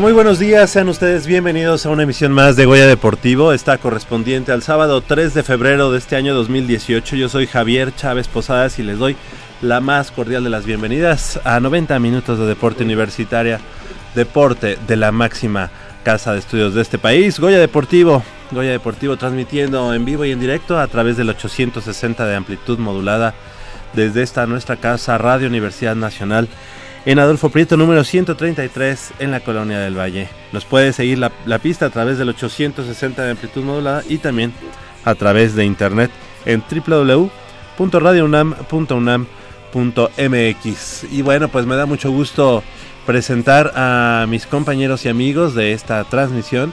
Muy buenos días, sean ustedes bienvenidos a una emisión más de Goya Deportivo, está correspondiente al sábado 3 de febrero de este año 2018. Yo soy Javier Chávez Posadas y les doy la más cordial de las bienvenidas a 90 minutos de deporte universitaria, deporte de la máxima casa de estudios de este país, Goya Deportivo. Goya Deportivo transmitiendo en vivo y en directo a través del 860 de amplitud modulada desde esta nuestra casa Radio Universidad Nacional en Adolfo Prieto número 133 en la Colonia del Valle. Nos puede seguir la, pista a través del 860 de amplitud modulada y también a través de internet en www.radiounam.unam.mx. Y bueno, pues me da mucho gusto presentar a mis compañeros y amigos de esta transmisión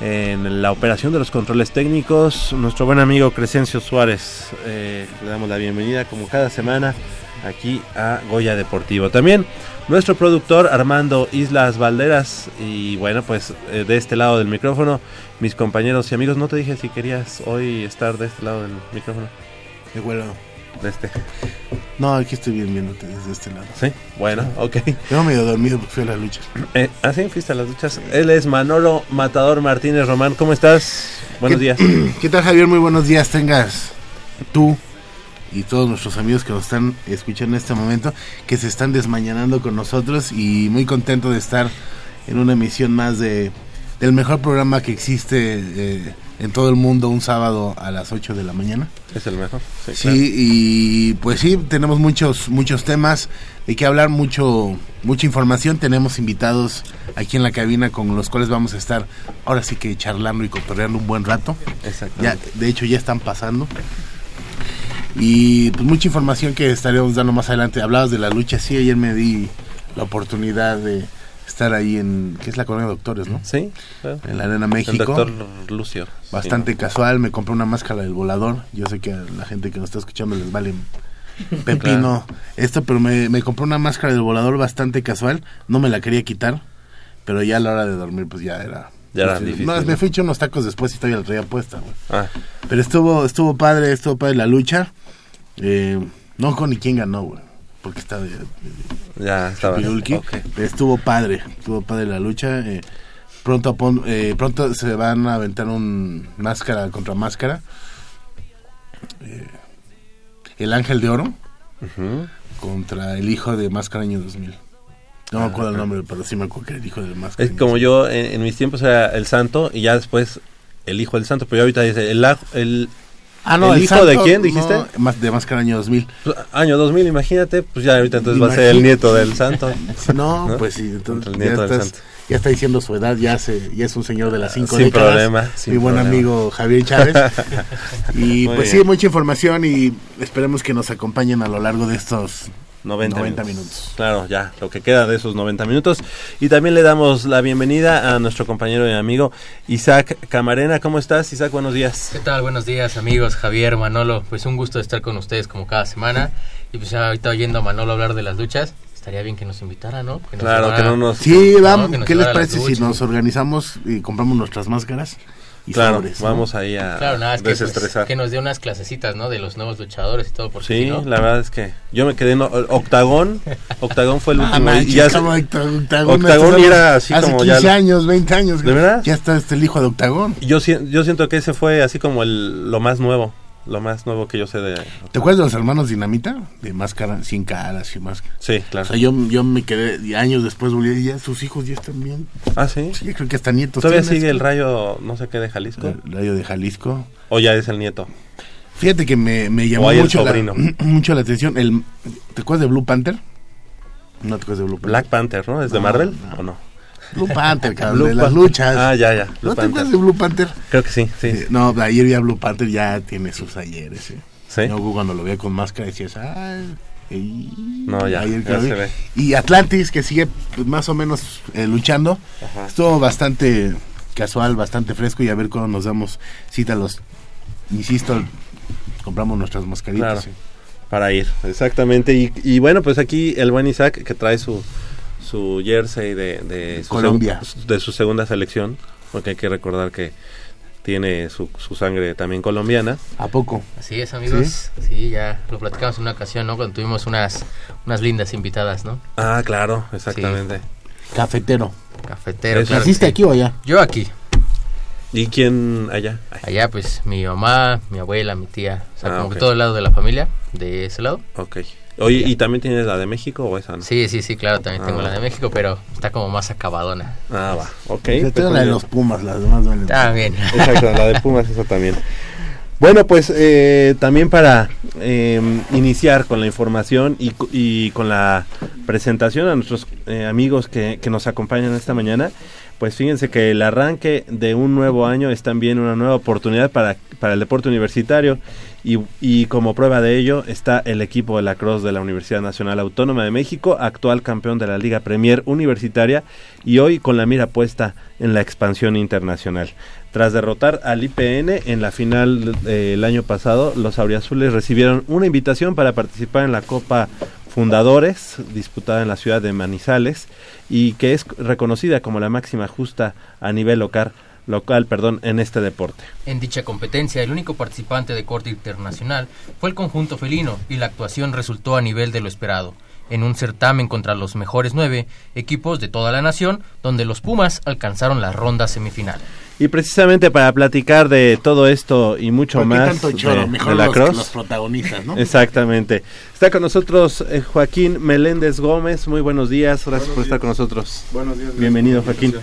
en la operación de los controles técnicos, nuestro buen amigo Crescencio Suárez. Eh, le damos la bienvenida como cada semana aquí a Goya Deportivo. También nuestro productor Armando Islas Valderas y bueno, pues eh, de este lado del micrófono, mis compañeros y amigos, no te dije si querías hoy estar de este lado del micrófono, De acuerdo. de este. No, aquí estoy bien viéndote desde este lado. Sí, bueno, ok. Tengo medio dormido porque fui a la lucha. Eh, ¿Ah, sí? ¿Fuiste a las duchas? Él es Manolo Matador Martínez Román, ¿cómo estás? Buenos ¿Qué- días. ¿Qué tal, Javier? Muy buenos días. Tengas tú y todos nuestros amigos que nos están escuchando en este momento, que se están desmañanando con nosotros y muy contento de estar en una emisión más de del mejor programa que existe eh, en todo el mundo un sábado a las 8 de la mañana. Es el mejor. Sí, Sí, claro. y pues sí, tenemos muchos muchos temas de qué hablar, mucho mucha información. Tenemos invitados aquí en la cabina con los cuales vamos a estar ahora sí que charlando y cotorreando un buen rato. Ya, Exactamente. de hecho ya están pasando. Y pues mucha información que estaremos dando más adelante. Hablabas de la lucha, sí, ayer me di la oportunidad de estar ahí en, que es la colonia de doctores, ¿no? Sí, claro. En la Arena El México. doctor Lucio. Bastante Sí, casual, me compré una máscara del volador. Yo sé que a la gente que nos está escuchando les vale pepino esto, pero me, me compré una máscara del volador bastante casual. No me la quería quitar, pero ya a la hora de dormir, pues ya era. Ya era pues, difícil, no, ¿no? me fui a echar unos tacos después y todavía la traía puesta, güey. Ah, Pero estuvo, estuvo padre, estuvo padre la lucha. Eh, no con ni quién ganó, güey. Porque está de, de- ya estaba. Chipirulki. Ok. Estuvo padre, estuvo padre la lucha. eh, pronto, eh, pronto se van a aventar un máscara contra máscara. Eh, el Ángel de Oro contra el hijo de Máscara Año 2000. No me acuerdo el nombre, pero sí me acuerdo que el hijo de Máscara. Es como yo en, en mis tiempos era el santo y ya después el hijo del santo, pero yo ahorita dice el, aj- el Ah, no, ¿El el, hijo santo, de quién, no, dijiste? más- de Máscara Año 2000. pues, año 2000, imagínate, pues ya ahorita entonces va a ser el nieto del santo. No, ¿No? pues sí, entonces El ya, nieto del estás- santo. ya está diciendo su edad, ya, se, ya es un señor de las cinco Sin décadas. problema, sin Mi buen problema. amigo Javier Chávez. y Muy pues bien. sí, mucha información y esperemos que nos acompañen a lo largo de estos 90, 90 minutos. minutos. Claro, ya, lo que queda de esos 90 minutos. Y también le damos la bienvenida a nuestro compañero y amigo Isaac Camarena. ¿Cómo estás, Isaac? Buenos días. ¿Qué tal? Buenos días amigos, Javier, Manolo. Pues un gusto estar con ustedes como cada semana. Y pues ya ahorita oyendo a Manolo hablar de las luchas, estaría bien que nos invitara, ¿no? Que nos Claro, llevara- que no nos... Sí, vamos, ¿qué les parece si nos organizamos y compramos nuestras máscaras? Y Claro, sobres, ¿no? vamos ahí a Claro, nada, es que, pues, desestresar. que nos dé unas clasecitas, ¿no? De los nuevos luchadores y todo por Sí, ¿no? la verdad es que yo me quedé en Octagón. Octagón fue el Ah, último. y manches, ya se- como Octagón, Octagón, era así hace como 15 ya- años, 20 años. ¿De verdad? Ya está este, el hijo de Octagón. yo, yo siento que ese fue así como el, lo más nuevo. Lo más nuevo que yo sé de... ¿Te acuerdas de los hermanos Dinamita? De máscara, sin caras y máscara. Sí, O claro. sea, yo, yo me quedé años después volví y ya sus hijos ya están bien. Ah, sí. Sí, creo que hasta nietos. ¿Todavía sigue el rayo, no sé qué, de Jalisco? El rayo de Jalisco. ¿O ya es el nieto? Fíjate que me, me llamó O mucho la, mucho la atención. El, ¿Te acuerdas de Blue Panther? No te acuerdas de Blue Panther. Black Panther, ¿no? ¿Es de No, Marvel no. o no? Blue Panther, cabrón, Blue de las luchas. Ah, ya, ya. Blue ¿No te acuerdas de Blue Panther? Creo que sí, sí. Eh, no, ayer vi a Blue Panther, ya tiene sus ayeres. ¿eh? ¿Sí? No, cuando lo veía con máscara decías, ay. ey". No, ya, Ayer que ya se ve. Y Atlantis, que sigue pues, más o menos eh, luchando. Ajá. Estuvo bastante casual, bastante fresco y a ver cuándo nos damos cita a los... Insisto, compramos nuestras mascaritas. Claro. sí. Para ir, exactamente. Y, y bueno, pues aquí el buen Isaac que trae su, su jersey de, de, su Colombia. seg- de su segunda selección, porque hay que recordar que tiene su, su sangre también colombiana. ¿A poco? Así es, amigos. ¿Sí? ya lo platicamos en una ocasión, ¿no? Cuando tuvimos unas, unas lindas invitadas, ¿no? Ah, claro, exactamente. Cafetero. Cafetero. Claro ¿Naciste sí. aquí o allá? Yo aquí. ¿Y quién allá? Ay, Allá, pues, mi mamá, mi abuela, mi tía. O sea, Ah, como que todo el lado de la familia, de ese lado. ok. Oye, ¿y también tienes la de México o esa no? Sí, sí, sí, claro, también Ah, tengo la de México, pero está como más acabadona. Ah, va, ok. Yo pues tengo la de los. Pumas, las demás valen. También. Exacto, la de Pumas, esa también. Bueno, pues eh, también para eh, iniciar con la información y, y con la presentación a nuestros eh, amigos que, que nos acompañan esta mañana, pues fíjense que el arranque de un nuevo año es también una nueva oportunidad para, para el deporte universitario y, y como prueba de ello está el equipo de la Cruz de la Universidad Nacional Autónoma de México, actual campeón de la Liga Premier Universitaria y hoy con la mira puesta en la expansión internacional. Tras derrotar al IPN en la final del año pasado, los auriazules recibieron una invitación para participar en la Copa Fundadores, disputada en la ciudad de Manizales, y que es reconocida como la máxima justa a nivel local, local perdón, en este deporte. En dicha competencia, el único participante de corte internacional fue el conjunto felino y la actuación resultó a nivel de lo esperado, en un certamen contra los mejores nueve equipos de toda la nación, donde los Pumas alcanzaron la ronda semifinal. Y precisamente para platicar de todo esto y mucho ¿Por qué más tanto choro? de, Mejor de la los, Cross. los protagonistas, ¿no? Exactamente. Está con nosotros eh, Joaquín Meléndez Gómez. Muy buenos días. Gracias por estar con nosotros. Buenos días. Bienvenido, Joaquín.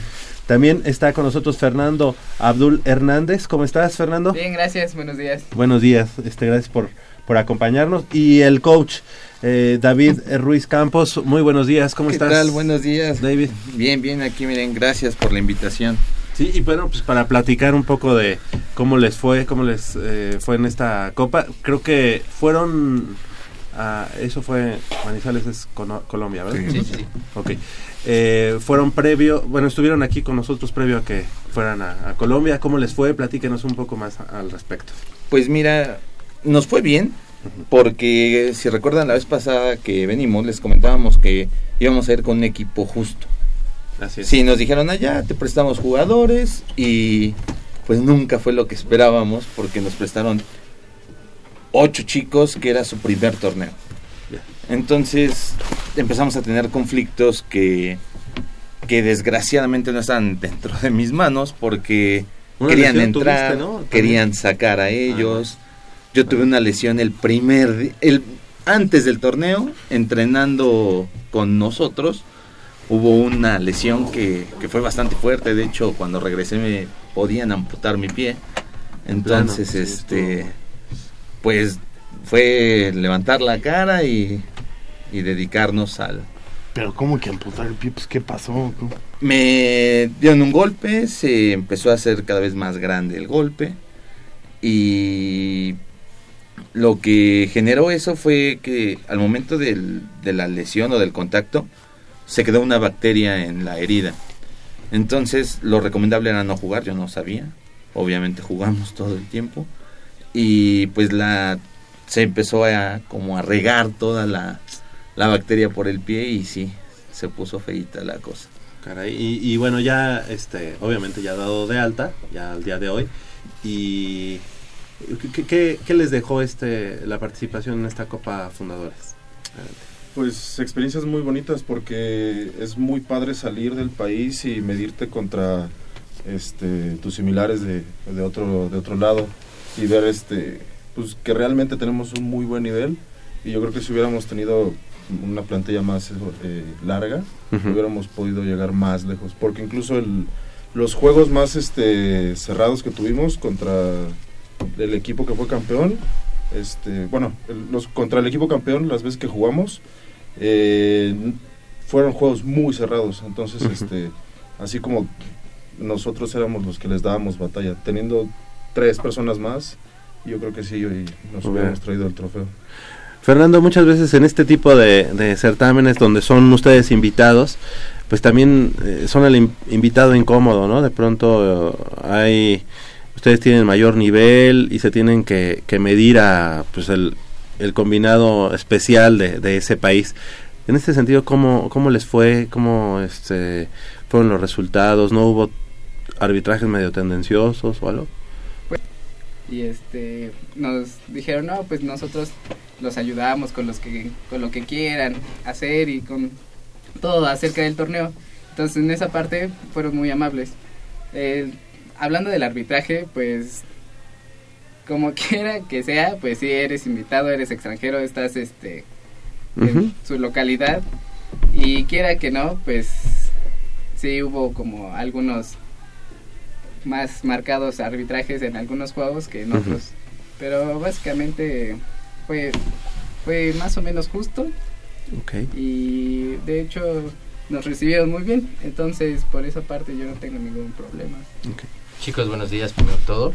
También está con nosotros Fernando Abdul Hernández. ¿Cómo estás, Fernando? Bien, gracias. Buenos días. Buenos días. Este, gracias por, por acompañarnos. Y el coach eh, David Ruiz Campos. Muy buenos días. ¿Cómo ¿Qué estás? tal? Buenos días. David. Bien, bien, aquí miren, gracias por la invitación. Sí, y bueno, pues para platicar un poco de cómo les fue, cómo les eh, fue en esta copa, creo que fueron, ah, eso fue, Manizales es Cono- Colombia, ¿verdad? Sí. Sí, sí, sí. Ok. Eh, fueron previo, bueno, estuvieron aquí con nosotros previo a que fueran a, a Colombia. ¿Cómo les fue? Platíquenos un poco más a- al respecto. Pues mira, nos fue bien, porque si recuerdan la vez pasada que venimos, les comentábamos que íbamos a ir con un equipo justo. Así es. Sí, nos dijeron allá, te prestamos jugadores y pues nunca fue lo que esperábamos porque nos prestaron ocho chicos que era su primer torneo. Entonces empezamos a tener conflictos que, que desgraciadamente no están dentro de mis manos porque Una querían entrar, tuviste, ¿no? También. querían sacar a ellos. Yo tuve una lesión el primer el antes del torneo, entrenando con nosotros, hubo una lesión que, que fue bastante fuerte. De hecho, cuando regresé me podían amputar mi pie. Entonces, este, pues fue levantar la cara y, y dedicarnos al... Pero ¿cómo que amputar el pie? Pues ¿qué pasó? ¿Cómo? Me dieron un golpe, se empezó a hacer cada vez más grande el golpe y lo que generó eso fue que al momento del- de la lesión o del contacto se quedó una bacteria en la herida. Entonces lo recomendable era no jugar, yo no sabía. Obviamente jugamos todo el tiempo y pues la se empezó a como a regar toda la, la bacteria por el pie y sí, se puso feita la cosa. Caray, y, bueno, ya, este, obviamente ya dado de alta, ya al día de hoy, y ¿qué, qué- qué les dejó este la participación en esta Copa Fundadores? Pues experiencias muy bonitas porque es muy padre salir del país y medirte contra este tus similares de, de otro de otro lado y ver este pues que realmente tenemos un muy buen nivel y yo creo que si hubiéramos tenido una plantilla más eh, larga Ujú. hubiéramos podido llegar más lejos porque incluso el, los juegos más este cerrados que tuvimos contra el equipo que fue campeón este bueno el- los contra el equipo campeón las veces que jugamos eh, fueron juegos muy cerrados entonces Ujú. este así como nosotros éramos los que les dábamos batalla teniendo tres personas más yo creo que sí hoy nos Ok. hubiéramos traído el trofeo Fernando, muchas veces en este tipo de, de certámenes donde son ustedes invitados, pues también eh, son el in- invitado incómodo, ¿no? De pronto eh, hay, ustedes tienen mayor nivel y se tienen que, que medir a, pues el, el combinado especial de, de ese país. En este sentido, ¿cómo, cómo les fue? ¿Cómo este, fueron los resultados? ¿No hubo arbitrajes medio tendenciosos o algo? y este nos dijeron no pues nosotros los ayudamos con los que con lo que quieran hacer y con todo acerca del torneo entonces en esa parte fueron muy amables Eh, hablando del arbitraje pues como quiera que sea pues si eres invitado eres extranjero estás este en su localidad. Y quiera que no pues sí hubo como algunos más marcados arbitrajes en algunos juegos que en otros. Pero básicamente fue fue más o menos justo. Ok. y de hecho nos recibieron muy bien. Entonces por esa parte yo no tengo ningún problema Chicos, buenos días, primero todo.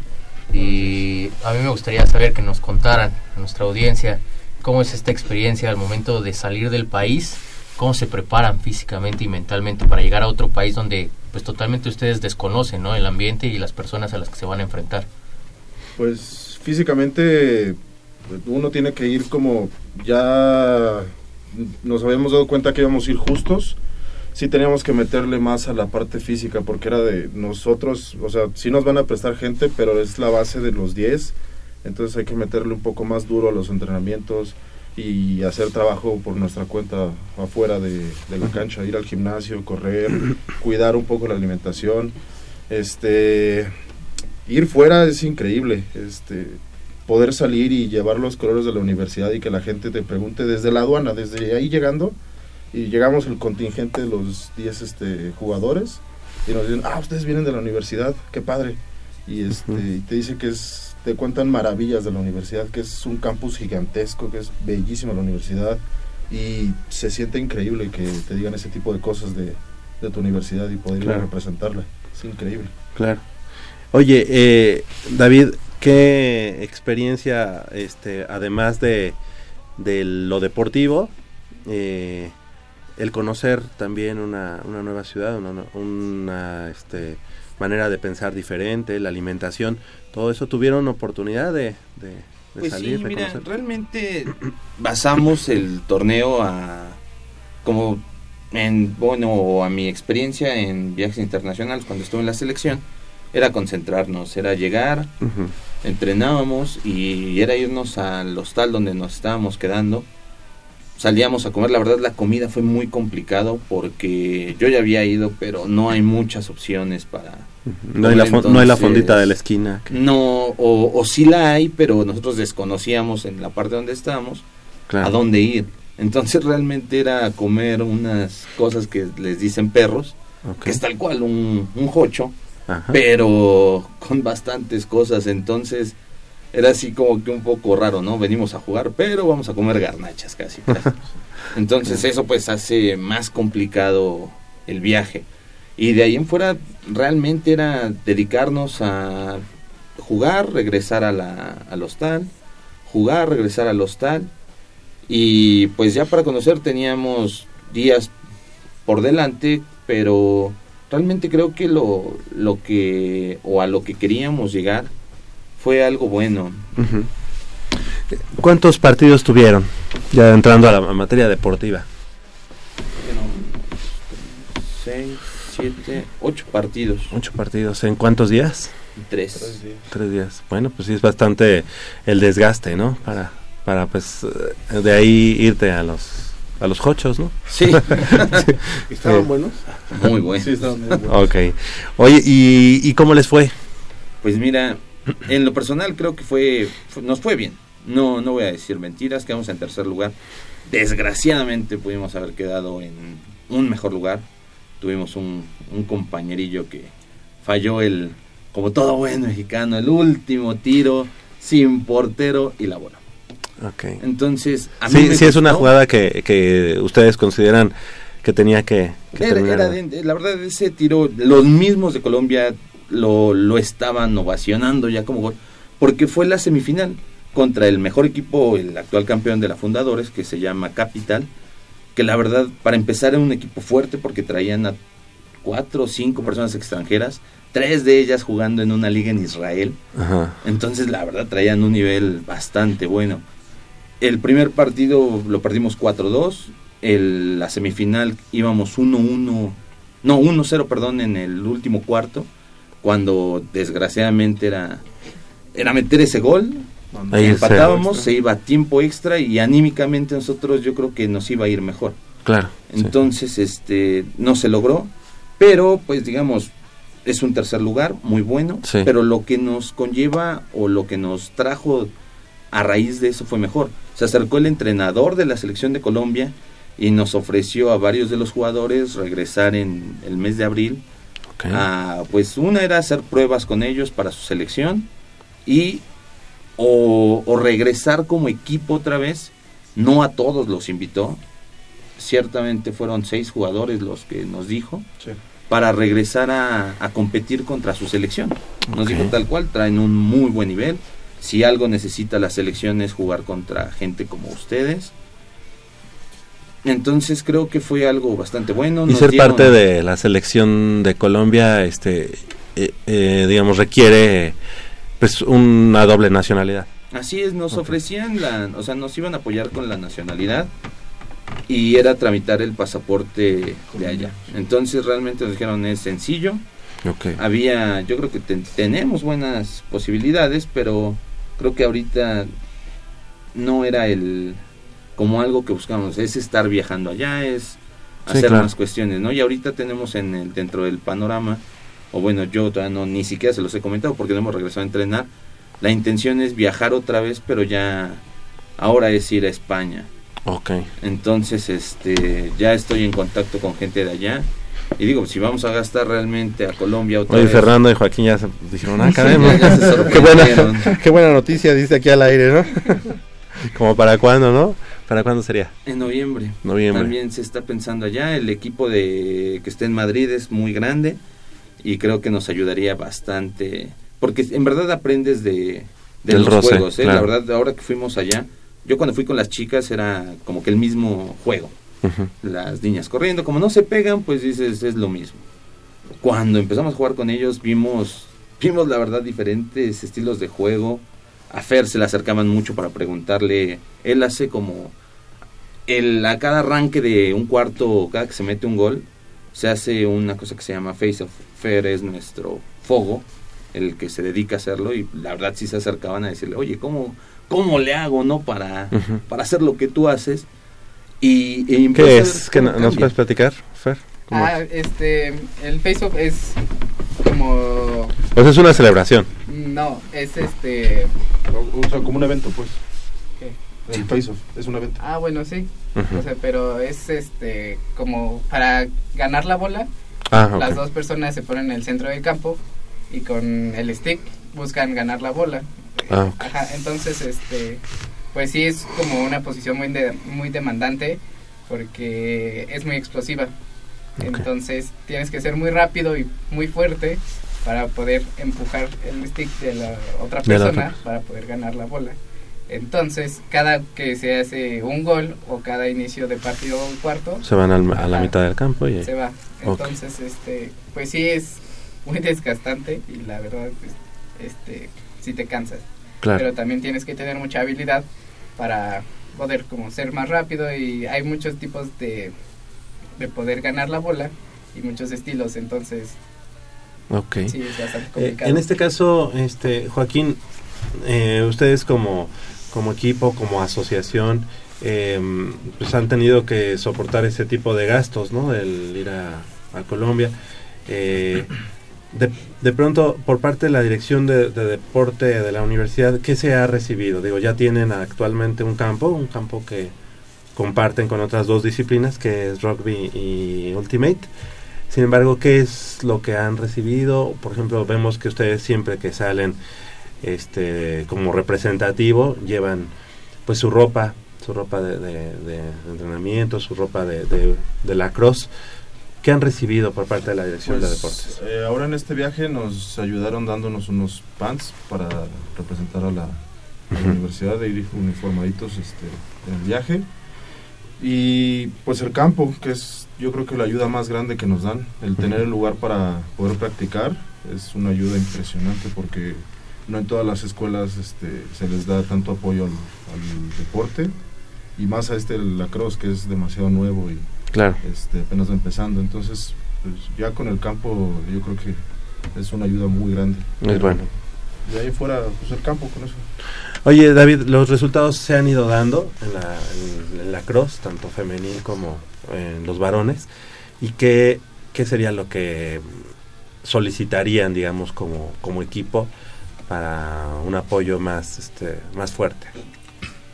Y a mí me gustaría saber que nos contaran a nuestra audiencia cómo es esta experiencia al momento de salir del país, cómo se preparan físicamente y mentalmente para llegar a otro país donde pues totalmente ustedes desconocen, ¿no? El ambiente y las personas a las que se van a enfrentar. Pues físicamente uno tiene que ir como ya nos habíamos dado cuenta que íbamos a ir justos. Sí teníamos que meterle más a la parte física porque era de nosotros, o sea, sí nos van a prestar gente, pero es la base de los 10. Entonces hay que meterle un poco más duro a los entrenamientos y hacer trabajo por nuestra cuenta afuera de, de la cancha, ir al gimnasio, correr, cuidar un poco la alimentación. Este, ir fuera es increíble, este, poder salir y llevar los colores de la universidad y que la gente te pregunte desde la aduana, desde ahí llegando, y llegamos el contingente de los 10 este, jugadores, y nos dicen, ah, ustedes vienen de la universidad, qué padre, y, este, y te dice que es, te cuentan maravillas de la universidad, que es un campus gigantesco, que es bellísima la universidad, y se siente increíble que te digan ese tipo de cosas de, de tu universidad y poder ir a Claro. representarla, es increíble. Claro. Oye, eh, David, ¿qué experiencia, este, además de, de lo deportivo, eh, el conocer también una, una nueva ciudad, una, una este, manera de pensar diferente, la alimentación, todo eso, tuvieron oportunidad de, de, de Pues salir, sí, de mira, realmente basamos el torneo a como en bueno a mi experiencia en viajes internacionales cuando estuve en la selección era concentrarnos, era llegar, entrenábamos y era irnos al hostal donde nos estábamos quedando. Salíamos a comer, la verdad la comida fue muy complicado porque yo ya había ido, pero no hay muchas opciones para No hay, la fon- no hay la Entonces- fondita de la esquina. no, o, o sí la hay, pero nosotros desconocíamos en la parte donde estábamos. Claro. a dónde ir. Entonces realmente era comer unas cosas que les dicen perros, que es tal cual un, un jocho, Ajá. pero con bastantes cosas. Entonces era así como que un poco raro, ¿no? Venimos a jugar, pero vamos a comer garnachas casi. casi. Entonces eso pues hace más complicado el viaje. Y de ahí en fuera realmente era dedicarnos a jugar, regresar a la, al hostal, jugar, regresar al hostal. Y pues ya para conocer teníamos días por delante, pero realmente creo que lo, lo que, o a lo que queríamos llegar, fue algo bueno. ¿Cuántos partidos tuvieron? Ya entrando a la materia deportiva. Seis, siete, ocho partidos. Ocho partidos. ¿En cuántos días? Tres. Tres días. Bueno, pues sí es bastante el desgaste, ¿no? Para, para pues eh, de ahí irte a los a los jochos, ¿no? Sí, ¿Estaban buenos? muy bueno. Sí, estaban muy buenos. Ok. Oye, ¿y, y cómo les fue? Pues mira, en lo personal creo que fue, fu- nos fue bien. No, no voy a decir mentiras, quedamos en tercer lugar. Desgraciadamente pudimos haber quedado en un mejor lugar. Tuvimos un, un compañerillo que falló el, como todo buen mexicano, el último tiro sin portero y la bola. Ok. Entonces, a mí Sí, me sí es una jugada que, que ustedes consideran que tenía que, que Era, terminar. era de- la verdad, ese tiro, los mismos de Colombia lo, lo estaban ovacionando ya como gol, porque fue la semifinal contra el mejor equipo, el actual campeón de la Fundadores, que se llama Capital, que la verdad, para empezar, era un equipo fuerte porque traían a cuatro o cinco personas extranjeras, tres de ellas jugando en una liga en Israel. Ajá. Entonces, la verdad, traían un nivel bastante bueno. El primer partido lo perdimos 4-2. El- La semifinal íbamos 1-1. No, 1-0, perdón, en el último cuarto. Cuando desgraciadamente era, era meter ese gol. Ahí empatábamos, se iba a tiempo extra y anímicamente nosotros yo creo que nos iba a ir mejor. Claro. sí. Entonces, este, no se logró, pero pues digamos, es un tercer lugar muy bueno, Sí. pero lo que nos conlleva o lo que nos trajo a raíz de eso fue mejor. Se acercó el entrenador de la selección de Colombia y nos ofreció a varios de los jugadores regresar en el mes de abril Ok. a, pues una era hacer pruebas con ellos para su selección y o, o regresar como equipo otra vez. No a todos los invitó. Ciertamente fueron seis jugadores los que nos dijo Sí. para regresar a, a competir contra su selección. Nos dijo tal cual, traen un muy buen nivel. Si algo necesita la selección es jugar contra gente como ustedes. Entonces creo que fue algo bastante bueno. y Nos ser dieron- parte de la selección de Colombia, este, eh, eh, digamos, requiere pues una doble nacionalidad. Así es, nos ofrecían la, o sea, nos iban a apoyar con la nacionalidad y era tramitar el pasaporte de allá. Entonces realmente nos dijeron es sencillo. Ok. Había, yo creo que ten- tenemos buenas posibilidades, pero creo que ahorita no era el como algo que buscamos, es estar viajando allá, es Sí, hacer claro. más cuestiones, ¿no? Y ahorita tenemos en el dentro del panorama o bueno, yo todavía no ni siquiera se los he comentado porque no hemos regresado a entrenar. La intención es viajar otra vez, pero ya ahora es ir a España. Ok. Entonces, este, ya estoy en contacto con gente de allá. Y digo, si vamos a gastar realmente a Colombia otra Oye, vez. Fernando y Joaquín ya se dijeron, ah, Sí, caray, qué, buena, qué buena noticia, dice aquí al aire, ¿no? Como para cuándo, ¿no? ¿Para cuándo sería? En noviembre. Noviembre. También se está pensando allá. El equipo de que esté en Madrid es muy grande y creo que nos ayudaría bastante. Porque en verdad aprendes de, de Del los roce, juegos. ¿eh? La verdad, ahora que fuimos allá, yo cuando fui con las chicas era como que el mismo juego. Las niñas corriendo, como no se pegan, pues dices, es lo mismo. Cuando empezamos a jugar con ellos, vimos, vimos la verdad diferentes estilos de juego. A Fer se le acercaban mucho para preguntarle, él hace como, el, a cada arranque de un cuarto, cada que se mete un gol, se hace una cosa que se llama Face of Fer, es nuestro fogo, el que se dedica a hacerlo, y la verdad sí se acercaban a decirle, oye, ¿cómo, cómo le hago, no? Para, para hacer lo que tú haces. Y, ¿Qué es? ¿Qué cómo no- ¿Nos puedes platicar, Fer? ¿Cómo Ah, es? este, el face off es como, sea, es una celebración. No, es este, O, o sea, como un evento, pues. ¿qué? El face-off, es una venta. Ah, bueno, sí. O sea, pero es este como para ganar la bola, Ah, las dos personas se ponen en el centro del campo y con el stick buscan ganar la bola. Ah. Ajá, entonces este pues sí es como una posición muy de- muy demandante porque es muy explosiva. Entonces tienes que ser muy rápido y muy fuerte para poder empujar el stick de la otra la persona otra. para poder ganar la bola. Entonces, cada que se hace un gol o cada inicio de partido o cuarto, Se van al- a la mitad del campo y se va. Entonces, este, pues sí es muy desgastante y la verdad, pues, este, sí te cansas. claro. Pero también tienes que tener mucha habilidad para poder como ser más rápido y hay muchos tipos de, de poder ganar la bola y muchos estilos, entonces Ok. sí es bastante Eh, en este caso, este Joaquín, eh, ustedes como, como equipo, como asociación, eh, pues han tenido que soportar ese tipo de gastos, ¿no? El ir a, a Colombia. Eh, de, de pronto, por parte de la Dirección de, de Deporte de la universidad, ¿qué se ha recibido? Digo, ya tienen actualmente un campo, un campo que comparten con otras dos disciplinas, que es rugby y ultimate. Sin embargo, ¿qué es lo que han recibido? Por ejemplo, vemos que ustedes siempre que salen este como representativo llevan pues su ropa, su ropa de, de- de entrenamiento, su ropa de, de, de lacrosse. ¿Qué han recibido por parte de la Dirección de Pues, Deportes? eh, ahora en este viaje nos ayudaron dándonos unos pants para representar a la, a la Ujú. universidad, de ir uniformaditos este, en el viaje. Y pues el campo, que es yo creo que la ayuda más grande que nos dan, el tener el lugar para poder practicar, es una ayuda impresionante porque no en todas las escuelas este, se les da tanto apoyo al, al deporte y más a este lacrosse que es demasiado nuevo y Claro. este, apenas va empezando. Entonces, pues, ya con el campo, yo creo que es una ayuda muy grande. Es bueno. De ahí fuera, pues el campo con eso. Oye, David, los resultados se han ido dando en la, en, en la cross, tanto femenil como en los varones. ¿Y qué, qué sería lo que solicitarían, digamos, como, como equipo para un apoyo más, este, más fuerte?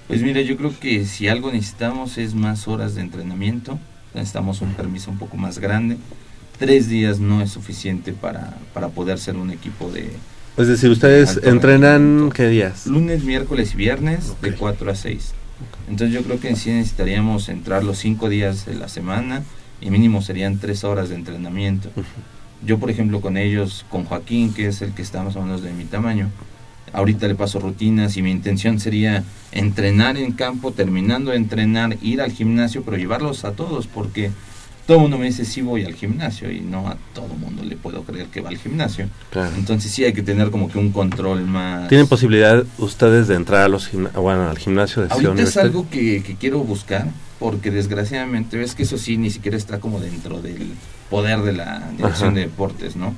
Pues mira, yo creo que si algo necesitamos es más horas de entrenamiento, necesitamos un permiso un poco más grande. Tres días no es suficiente para, para poder ser un equipo de Es decir, ustedes entrenan qué días? lunes, miércoles y viernes de Ok. 4 a 6. Entonces yo creo que en sí necesitaríamos entrar los cinco días de la semana y mínimo serían tres horas de entrenamiento. Yo, por ejemplo, con ellos, con Joaquín, que es el que está más o menos de mi tamaño, ahorita le paso rutinas y mi intención sería entrenar en campo, terminando de entrenar, ir al gimnasio, pero llevarlos a todos, porque todo el mundo me dice sí voy al gimnasio y no a todo el mundo le puedo creer que va al gimnasio. Claro. Entonces sí hay que tener como que un control más... ¿Tienen posibilidad ustedes de entrar a los gimna- bueno, al gimnasio de Ciudad Ahorita es algo que, que quiero buscar, porque desgraciadamente ves que eso sí ni siquiera está como dentro del poder de la dirección Ajá. de deportes, ¿no?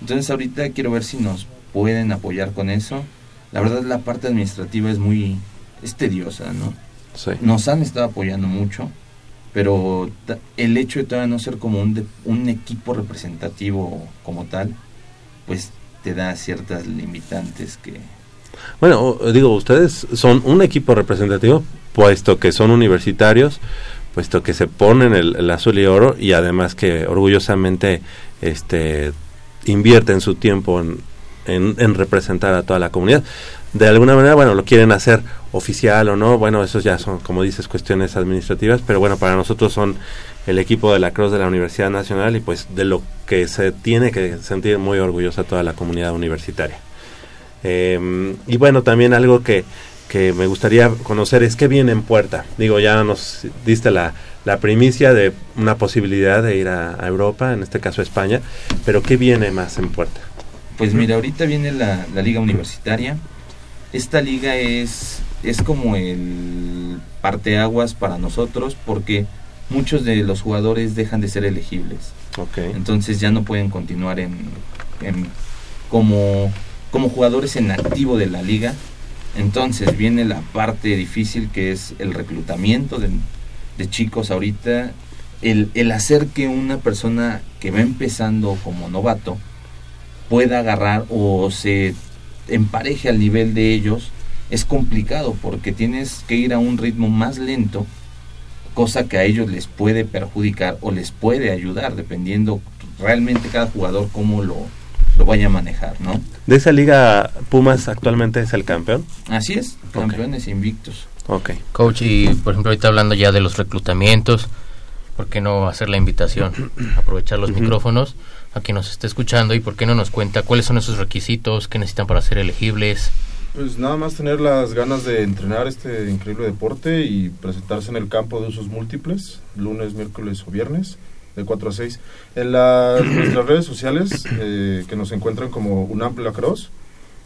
Entonces ahorita quiero ver si nos pueden apoyar con eso. La verdad la parte administrativa es muy es tediosa, ¿no? Sí. Nos han estado apoyando mucho, pero el hecho de todavía no ser como un, de- un equipo representativo como tal, pues te da ciertas limitantes que, Bueno, digo, ustedes son un equipo representativo, puesto que son universitarios, puesto que se ponen el, azul y oro y además que orgullosamente este, invierten su tiempo en representar a toda la comunidad. De alguna manera, bueno, lo quieren hacer oficial o no, bueno, esos ya son, como dices, cuestiones administrativas, pero bueno, para nosotros son el equipo de la Cruz de la Universidad Nacional y pues de lo que se tiene que sentir muy orgullosa toda la comunidad universitaria. Eh, y bueno, también algo que, que me gustaría conocer es qué viene en puerta. Digo, ya nos diste la, la primicia de una posibilidad de ir a, a Europa, en este caso a España, pero qué viene más en puerta. Pues mira, ahorita viene la, la liga universitaria. Esta liga es, es como el parteaguas para nosotros porque muchos de los jugadores dejan de ser elegibles. Ok. Entonces ya no pueden continuar en, en- como, como jugadores en activo de la liga. Entonces viene la parte difícil que es el reclutamiento de, de chicos ahorita. El, el hacer que una persona que va empezando como novato pueda agarrar o se empareje al nivel de ellos es complicado porque tienes que ir a un ritmo más lento, cosa que a ellos les puede perjudicar o les puede ayudar, dependiendo realmente cada jugador cómo lo, lo vaya a manejar, ¿no? De esa liga, Pumas actualmente es el campeón. Así es, campeones invictos. Ok. Coach, y por ejemplo, ahorita hablando ya de los reclutamientos, ¿por qué no hacer la invitación? Aprovechar los micrófonos a quien nos esté escuchando y por qué no nos cuenta cuáles son esos requisitos que necesitan para ser elegibles. Pues nada más tener las ganas de entrenar este increíble deporte y presentarse en el campo de usos múltiples, lunes, miércoles o viernes, de 4 a 6. En la- nuestras redes sociales, eh, que nos encuentran como UNAM Lacrosse,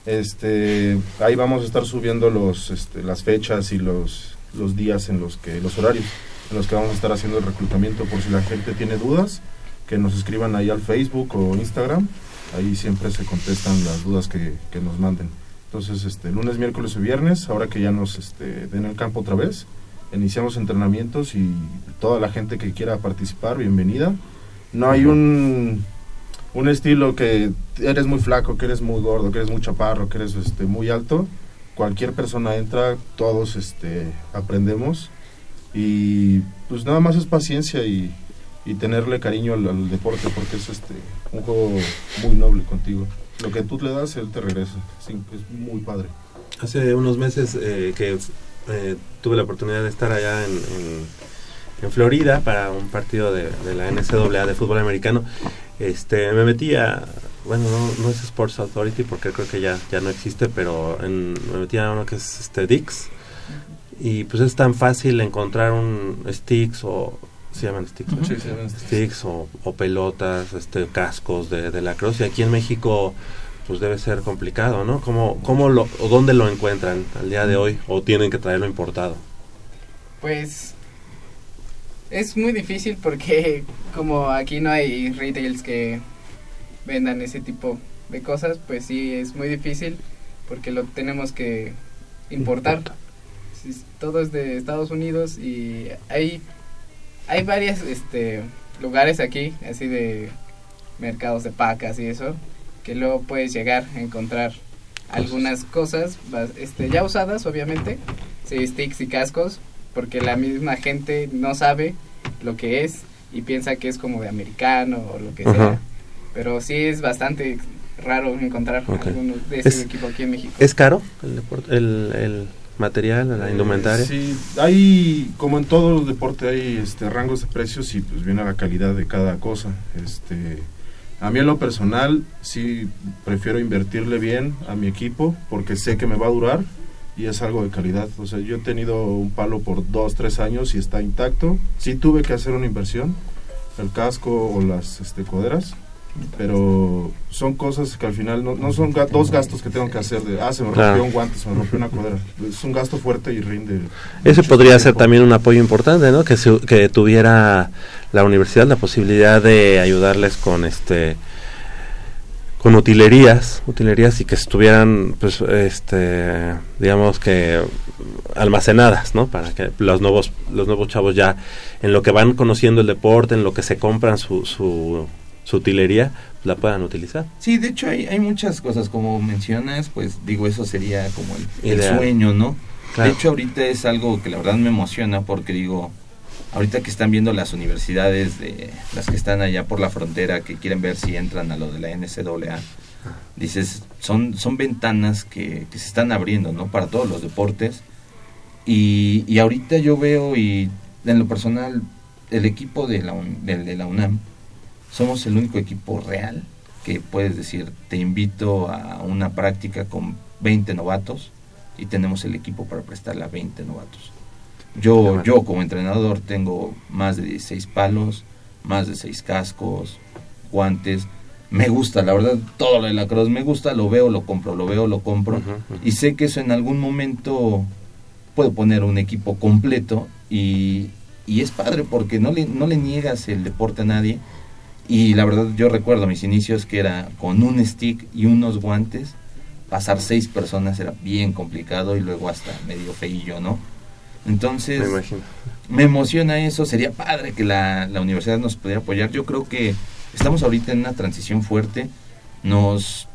este, ahí vamos a estar subiendo los, este, las fechas y los, los días en los que, los horarios en los que vamos a estar haciendo el reclutamiento, por si la gente tiene dudas, que nos escriban ahí al Facebook o Instagram, ahí siempre se contestan las dudas que, que nos manden. Entonces, este, lunes, miércoles y viernes, ahora que ya nos este, den el campo otra vez, iniciamos entrenamientos y toda la gente que quiera participar, bienvenida. No hay un, un estilo que eres muy flaco, que eres muy gordo, que eres muy chaparro, que eres este, muy alto. Cualquier persona entra, todos este, aprendemos y pues nada más es paciencia y, y tenerle cariño al, deporte porque es este, un juego muy noble contigo. Lo que tú le das, él te regresa. Es muy padre. Hace unos meses eh, que eh, tuve la oportunidad de estar allá en, en- en Florida para un partido de, de la NCAA de fútbol americano. Este, me metí a, bueno, no, no es Sports Authority porque creo que ya, ya no existe, pero en- me metí a uno que es este Dix. Y pues es tan fácil encontrar un sticks o se llaman sticks, ¿no? Sí, se llaman sticks. sticks o, o pelotas, este cascos de, de la cruz y aquí en México pues debe ser complicado, ¿no? ¿Cómo, cómo lo, o dónde lo encuentran al día de hoy o tienen que traerlo importado? Pues es muy difícil porque como aquí no hay retails que vendan ese tipo de cosas, pues sí es muy difícil porque lo tenemos que importar. Todo es de Estados Unidos y hay hay varios este lugares aquí, así de mercados de pacas y eso, que luego puedes llegar a encontrar algunas cosas este, ya usadas, obviamente, sí, sticks y cascos, porque la misma gente no sabe lo que es y piensa que es como de americano o lo que sea. Pero sí es bastante raro encontrar algunos de ese Es- equipo aquí en México. ¿Es caro el, el, el material, la indumentaria? Eh, Sí, hay, como en todo el deporte, hay este, rangos de precios y pues viene la calidad de cada cosa. Este, a mí en lo personal, sí prefiero invertirle bien a mi equipo porque sé que me va a durar y es algo de calidad. O sea, yo he tenido un palo por dos, tres años y está intacto. Sí tuve que hacer una inversión, el casco o las este, coderas, pero son cosas que al final no, no son ga- dos gastos que tengo que hacer de, ah, se me rompió un guante, se me rompió una codera. Es un gasto fuerte y rinde. Ese podría ser también un apoyo importante, ¿no? Que, se- que tuviera la universidad la posibilidad de ayudarles con este con utilerías, utilerías y que estuvieran, pues, este, digamos que almacenadas, ¿no? Para que los nuevos, los nuevos chavos ya, en lo que van conociendo el deporte, en lo que se compran su, su, su utilería, la puedan utilizar. Sí, de hecho hay, hay muchas cosas, como mencionas, pues digo, eso sería como el, sueño, ¿no? Claro. De hecho, ahorita es algo que la verdad me emociona porque digo, ahorita que están viendo las universidades, de las que están allá por la frontera, que quieren ver si entran a lo de la NCAA, dices, son, son ventanas que, que se están abriendo, ¿no? Para todos los deportes. Y, y ahorita yo veo, y en lo personal, el equipo de la, de la UNAM, somos el único equipo real que puedes decir, te invito a una práctica con 20 novatos y tenemos el equipo para prestarle a 20 novatos. Yo, yo como entrenador tengo más de 16 palos, más de 6 cascos, guantes. Me gusta, la verdad, todo lo de la cross me gusta, lo veo, lo compro, lo veo, lo compro. Ujú, ujú. Y sé que eso en algún momento puedo poner un equipo completo y, y es padre porque no le, no le niegas el deporte a nadie. Y la verdad yo recuerdo mis inicios que era con un stick y unos guantes, pasar seis personas era bien complicado y luego hasta medio feillo, ¿no? Entonces Me me emociona eso, sería padre que la, la universidad nos pudiera apoyar. Yo creo que estamos ahorita en una transición fuerte, nos,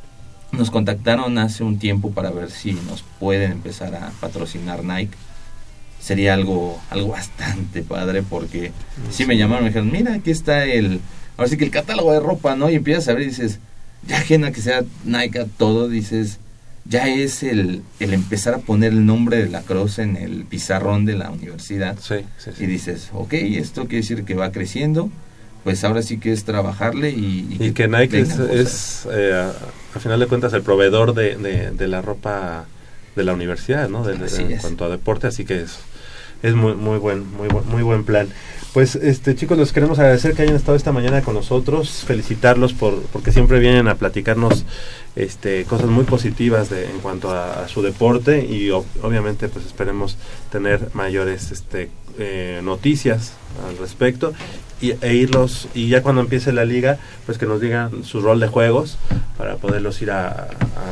nos contactaron hace un tiempo para ver si nos pueden empezar a patrocinar Nike. Sería algo, algo bastante padre porque sí me llamaron y me dijeron, mira, aquí está el, ahora sí que el catálogo de ropa, ¿no? Y empiezas a ver y dices, ya ajena que sea Nike a todo, dices, ya es el, el empezar a poner el nombre de la cruz en el pizarrón de la universidad. Sí, sí, sí. Y dices, ok, esto quiere decir que va creciendo, pues ahora sí que es trabajarle y... Y que Nike es, eh, a, final de cuentas, el proveedor de, de, de la ropa de la universidad, ¿no? De- en cuanto a deporte, así que es, es muy, muy buen, muy, muy buen plan. Pues, este, chicos, les queremos agradecer que hayan estado esta mañana con nosotros, felicitarlos por, porque siempre vienen a platicarnos, este, cosas muy positivas de, en cuanto a, su deporte y ob- obviamente, pues, esperemos tener mayores, este, eh, noticias al respecto y, e irlos y ya cuando empiece la liga pues que nos digan su rol de juegos para poderlos ir a,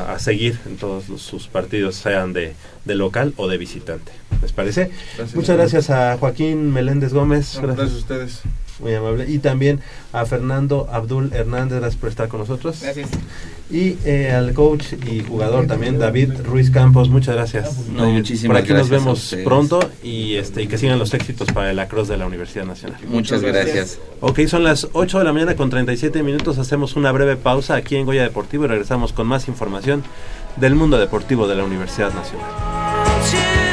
a- a seguir en todos los- sus partidos sean de, de local o de visitante ¿les parece? Gracias. muchas gracias a Joaquín Meléndez Gómez No, gracias, gracias a ustedes. Muy amable y también a Fernando Abdul Hernández gracias por estar con nosotros Gracias. y eh, al coach y jugador también David Ruiz Campos muchas gracias No, muchísimas por aquí nos gracias a vemos pronto y este y que sigan los éxitos para el Across de la Universidad Nacional Muchas gracias. Ok, son las 8 de la mañana con 37 minutos. Hacemos una breve pausa aquí en Goya Deportivo y regresamos con más información del mundo deportivo de la Universidad Nacional.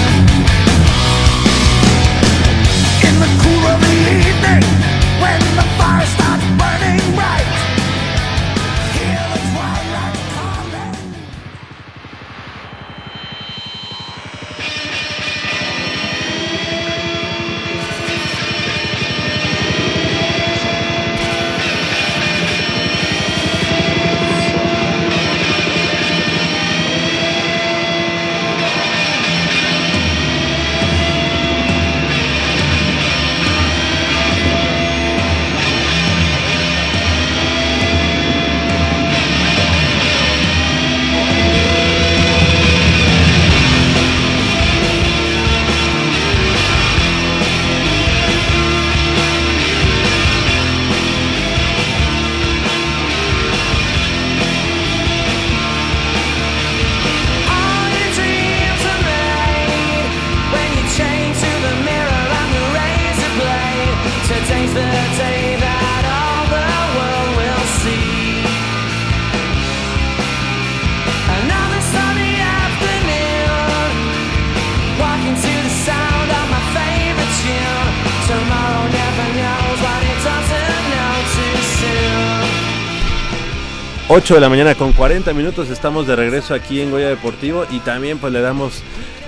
8 de la mañana con 40 minutos. Estamos de regreso aquí en Goya Deportivo y también pues le damos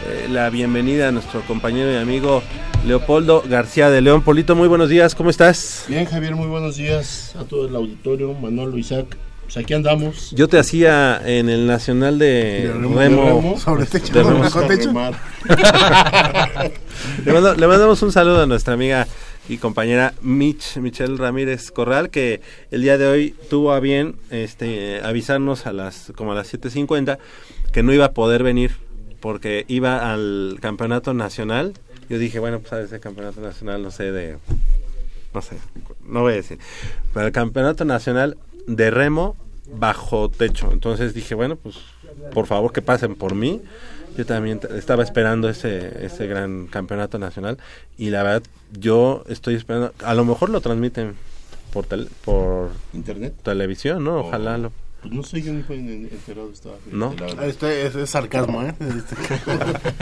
eh, la bienvenida a nuestro compañero y amigo Leopoldo García de León. Polito, muy buenos días, ¿cómo estás? Bien, Javier, muy buenos días a todo el auditorio, Manolo, Isaac. Pues aquí andamos. Yo te hacía en el Nacional de, De Remo. remo, de remo. Sobre este techo, De remo. techo. Le, mando- le mandamos un saludo a nuestra amiga y compañera Mitch, Michelle Ramírez Corral, que el día de hoy tuvo a bien este, avisarnos a las como a las 7.50 que no iba a poder venir porque iba al campeonato nacional. Yo dije, bueno, pues a ese campeonato nacional, no sé, de... No sé, no voy a decir. Pero el campeonato nacional de remo bajo techo. Entonces dije, bueno, pues por favor que pasen por mí. Yo también estaba esperando ese, ese gran campeonato nacional y la verdad yo estoy esperando, a lo mejor lo transmiten por tel- por Internet. televisión, ¿no? Ojalá lo, Pues no sé, yo ni enterado estaba. ¿No? Este es, es sarcasmo, ¿eh?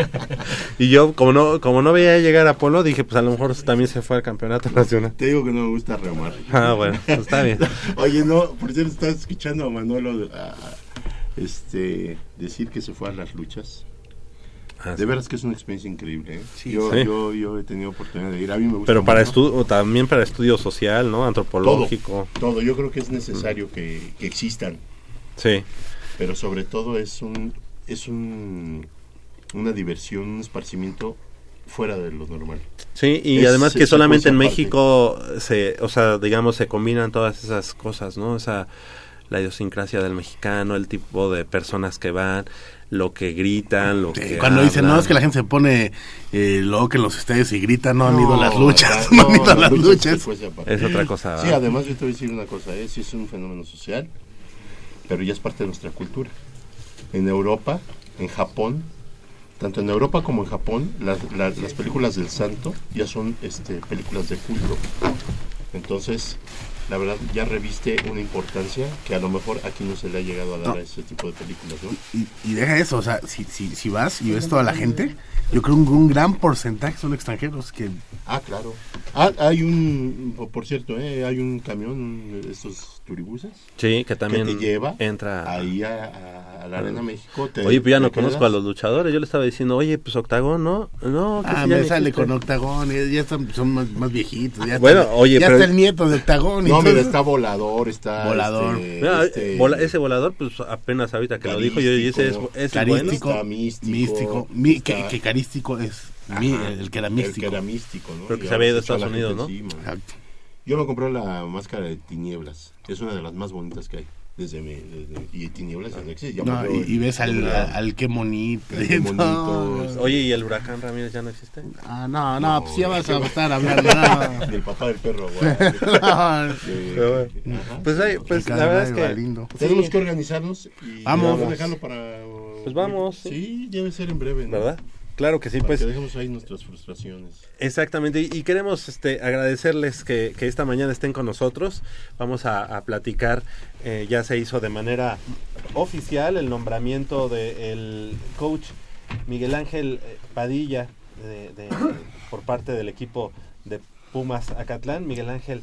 Y yo, como no, como no veía llegar a Polo, dije, pues a lo mejor también se fue al campeonato nacional. Te digo que no me gusta remar. Ah, bueno, pues está bien. Oye, no, por cierto, estás escuchando a Manolo a- este, decir que se fue a las luchas. Ah, De sí. veras que es una experiencia increíble. ¿eh? Sí, yo, sí. Yo, yo he tenido oportunidad de ir. A mí me gusta Pero para estudio, también para estudio social, ¿no? Antropológico. Todo, yo creo que es necesario que, que existan. Sí. Pero sobre todo es un es un una diversión, un esparcimiento fuera de lo normal. Sí, y Es- además que se solamente en México se, o sea, digamos, se combinan todas esas cosas, ¿no? Esa la idiosincrasia del mexicano, el tipo de personas que van, lo que gritan, lo Sí, que Cuando dicen, no, es que la gente se pone eh, loca en los estadios y grita, no han ido a las luchas, no, han ido a las lucha luchas. Es otra cosa. Sí, además yo te voy a decir una cosa, ¿eh? sí es un fenómeno social, pero ya es parte de nuestra cultura. En Europa, en Japón, tanto en Europa como en Japón, las, las- las películas del santo ya son este, películas de culto. Entonces, la verdad, ya reviste una importancia que a lo mejor aquí no se le ha llegado a dar No. a ese tipo de películas, ¿no? Y, y deja eso, o sea, si, si, si vas y ves toda la gente, yo creo que un, un gran porcentaje son extranjeros que Ah, claro. Ah, hay un, por- por cierto, ¿eh? hay un camión, estos turibuses, Sí, que también que te lleva entra. ahí a, a- la Arena México. te- Oye, pues ya no conozco a los luchadores. Yo le estaba diciendo, oye, pues Octagón, ¿no? No, que ah, ya me sale existe. con octagón, y ya están, son más, más viejitos. Ya Bueno, está, oye, ya pero- está el nieto de octagón. y No, mira, está volador, está. Volador. este, Mira, este, vola- ese volador, pues apenas ahorita que lo dijo, yo y ese es, carístico, es bueno. carístico, Está místico, místico, mi- está- que, que carístico es mi- el que era El místico. que era místico, ¿no? Creo que se había ido a Estados Unidos, ¿no? encima. Exacto. Yo me compré la máscara de tinieblas. Es una de las más bonitas que hay. Desde mi, desde- y tinieblas ya no existe. ya No, murió y, el- y ves al, el- al qué monito. El. No, Oye, ¿y el huracán Ramírez ya no existe? Ah, no, no, No, pues ya vas a estar hablando. No. del papá del perro, güey. Ajá. Pues, hay- pues la verdad es que... lindo. Tenemos sí, que organizarnos y Vamos. vamos a dejarlo para. Pues vamos, sí. Sí, debe ser en breve, ¿no? ¿Verdad? Claro que sí, Para pues que dejemos ahí nuestras frustraciones. exactamente. Y, y queremos este, agradecerles que, que esta mañana estén con nosotros. Vamos a, a platicar, eh, ya se hizo de manera oficial el nombramiento del coach Miguel Ángel eh, Padilla de- de- por parte del equipo de Pumas Acatlán. Miguel Ángel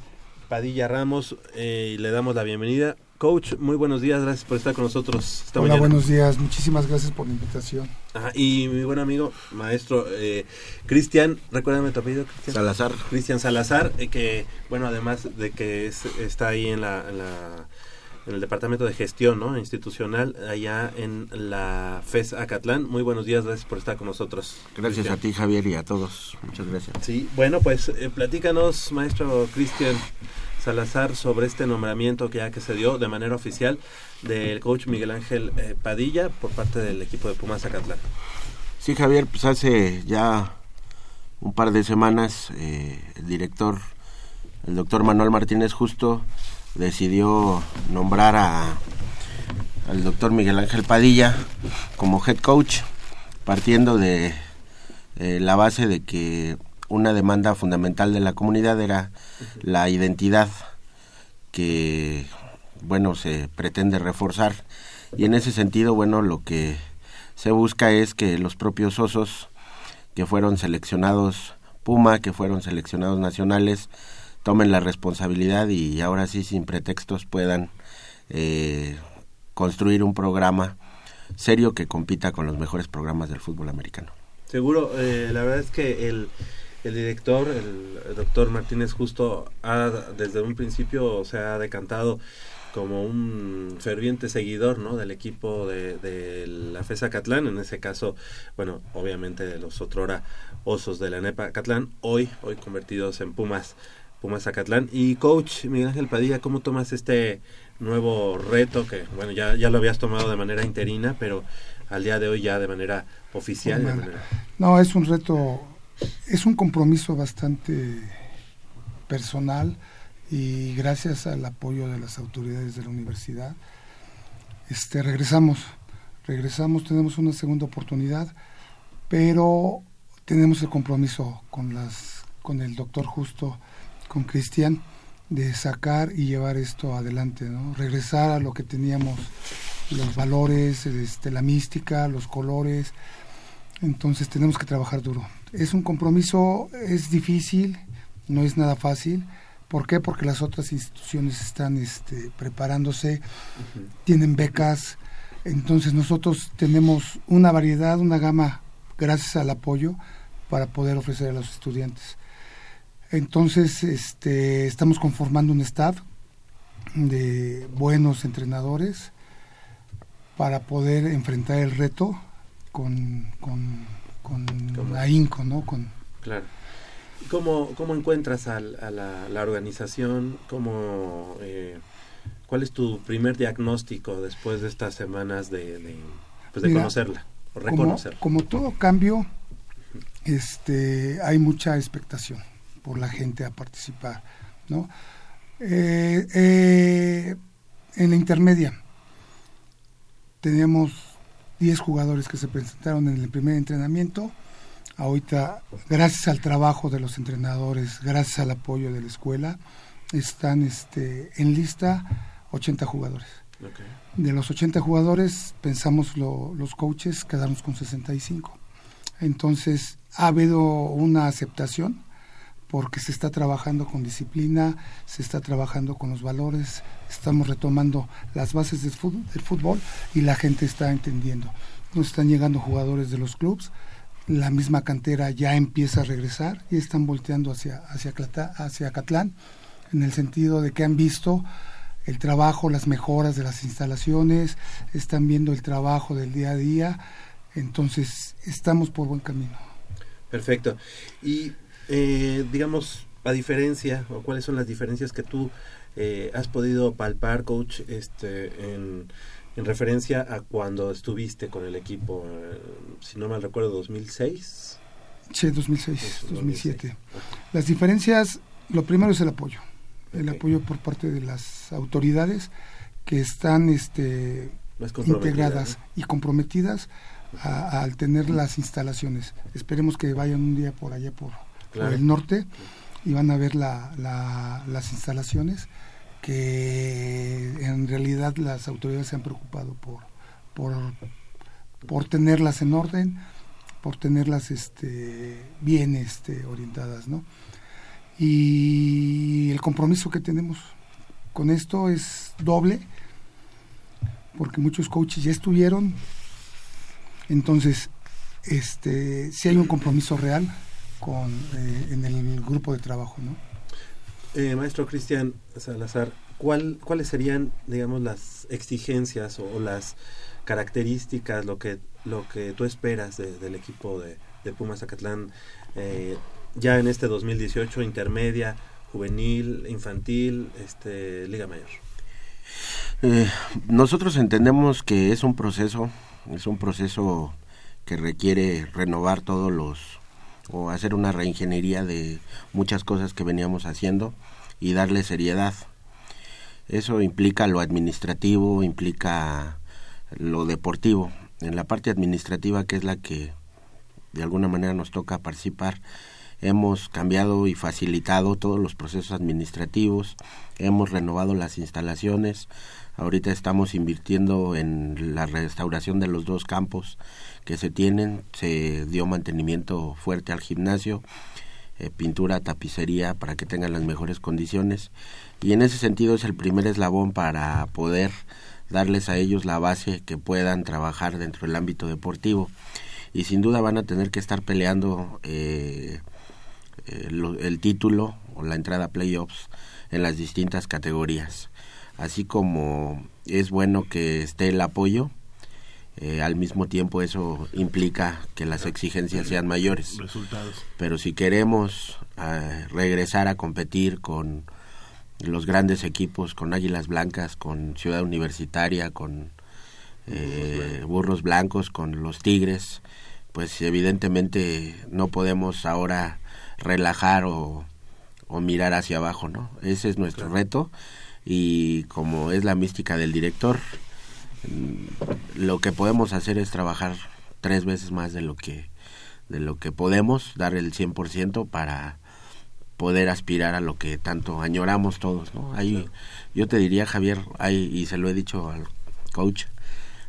Padilla Ramos, eh, y le damos la bienvenida. Coach, muy buenos días, gracias por estar con nosotros esta Hola, mañana. buenos días. Muchísimas gracias por la invitación. Ajá, y mi buen amigo, maestro eh, Cristian, recuérdame tu apellido, Cristian. Salazar. Cristian Salazar, eh, que, bueno, además de que es- está ahí en la, en la- en el departamento de gestión, ¿no? Institucional, allá en la FES Acatlán. Muy buenos días, gracias por estar con nosotros. Gracias Cristian. a ti, Javier, y a todos. Muchas gracias. Sí, bueno, pues eh, platícanos, maestro Cristian Salazar, sobre este nombramiento que ya que se dio de manera oficial del coach Miguel Ángel eh, Padilla por parte del equipo de Pumas Acatlán. Sí, Javier, pues hace ya un par de semanas eh, el director, el doctor Manuel Martínez Justo, decidió nombrar a al doctor Miguel Ángel Padilla como head coach, partiendo de eh, la base de que una demanda fundamental de la comunidad era la identidad que bueno se pretende reforzar y en ese sentido bueno lo que se busca es que los propios osos que fueron seleccionados Puma que fueron seleccionados nacionales tomen la responsabilidad y ahora sí sin pretextos puedan eh, construir un programa serio que compita con los mejores programas del fútbol americano. Seguro, eh, la verdad es que el, el director, el, el doctor Martínez Justo, ha, desde un principio se ha decantado como un ferviente seguidor ¿no? del equipo de, de la FESA Catlán, en ese caso, bueno, obviamente de los otrora osos de la NEPA Catlán, hoy, hoy convertidos en Pumas, Pumas Acatlán. Y coach Miguel Ángel Padilla, ¿cómo tomas este nuevo reto que, bueno, ya, ya lo habías tomado de manera interina, pero al día de hoy ya de manera oficial? de manera- No, es un reto, es un compromiso bastante personal y gracias al apoyo de las autoridades de la universidad, este, regresamos, regresamos, tenemos una segunda oportunidad, pero tenemos el compromiso con las, con el doctor Justo, con Cristian, de sacar y llevar esto adelante, ¿no? Regresar a lo que teníamos, los valores, este, la mística, los colores. Entonces tenemos que trabajar duro. Es un compromiso, es difícil, no es nada fácil. ¿Por qué? Porque las otras instituciones están este, preparándose, tienen becas. Entonces nosotros tenemos una variedad, una gama, gracias al apoyo, para poder ofrecer a los estudiantes. Entonces, este, estamos conformando un staff de buenos entrenadores para poder enfrentar el reto con, con, con ahínco, ¿no? Con, Claro. ¿Cómo, cómo encuentras a, la, la organización? ¿Cómo, eh, ¿Cuál es tu primer diagnóstico después de estas semanas de, de, pues de Mira, conocerla o reconocerla? como todo cambio, este, hay mucha expectación por la gente a participar, ¿no? Eh, eh, en la intermedia teníamos 10 jugadores que se presentaron en el primer entrenamiento. Ahorita, gracias al trabajo de los entrenadores, gracias al apoyo de la escuela, están este, en lista 80 jugadores. Ok. De los 80 jugadores, pensamos lo- los coaches quedamos con 65. Entonces, ha habido una aceptación porque se está trabajando con disciplina, se está trabajando con los valores, estamos retomando las bases del fútbol, y la gente está entendiendo. Nos están llegando jugadores de los clubes, la misma cantera ya empieza a regresar y están volteando hacia, hacia, Clata- hacia Catlán, en el sentido de que han visto el trabajo, las mejoras de las instalaciones, están viendo el trabajo del día a día, entonces estamos por buen camino. Perfecto. Y, eh, digamos, a diferencia, o cuáles son las diferencias que tú eh, has podido palpar, coach, este, en, en referencia a cuando estuviste con el equipo, eh, si no mal recuerdo, 2006. Sí, 2006, Eso, 2007. Las diferencias, lo primero es el apoyo, el apoyo por parte de las autoridades que están este, integradas y comprometidas a- al tener las instalaciones. Esperemos que vayan un día por allá por, por el norte y van a ver la, la- las instalaciones que en realidad las autoridades se han preocupado por, por, por tenerlas en orden, por tenerlas este, bien este, orientadas, ¿no? Y el compromiso que tenemos con esto es doble, porque muchos coaches ya estuvieron, entonces este, sí hay un compromiso real con, eh, en el grupo de trabajo, ¿no? Eh, maestro Cristian Salazar, ¿cuál, ¿cuáles serían, digamos, las exigencias o, o las características, lo que, lo que tú esperas de- del equipo de, de Pumas Zacatlán eh, ya en este 2018, intermedia, juvenil, infantil, este, Liga Mayor? Eh, nosotros entendemos que es un proceso, es un proceso que requiere renovar todos los o hacer una reingeniería de muchas cosas que veníamos haciendo y darle seriedad. Eso implica lo administrativo, implica lo deportivo. En la parte administrativa, que es la que de alguna manera nos toca participar, hemos cambiado y facilitado todos los procesos administrativos, hemos renovado las instalaciones, ahorita estamos invirtiendo en la restauración de los dos campos que se tienen, se dio mantenimiento fuerte al gimnasio, eh, pintura, tapicería para que tengan las mejores condiciones. Y en ese sentido es el primer eslabón para poder darles a ellos la base que puedan trabajar dentro del ámbito deportivo. Y sin duda van a tener que estar peleando eh, eh, lo- el título o la entrada a playoffs en las distintas categorías. Así como es bueno que esté el apoyo eh, al mismo tiempo eso implica que las exigencias sean mayores Resultados. pero si queremos eh, regresar a competir con los grandes equipos, con Águilas Blancas, con Ciudad Universitaria, con eh, Burros Blancos, con los Tigres, pues evidentemente no podemos ahora relajar o, o mirar hacia abajo, ¿no? Ese es nuestro reto y como es la mística del director, lo que podemos hacer es trabajar tres veces más de lo que de lo que podemos dar el 100% para poder aspirar a lo que tanto añoramos todos, ¿no? Hay, yo te diría, Javier, hay, y se lo he dicho al coach,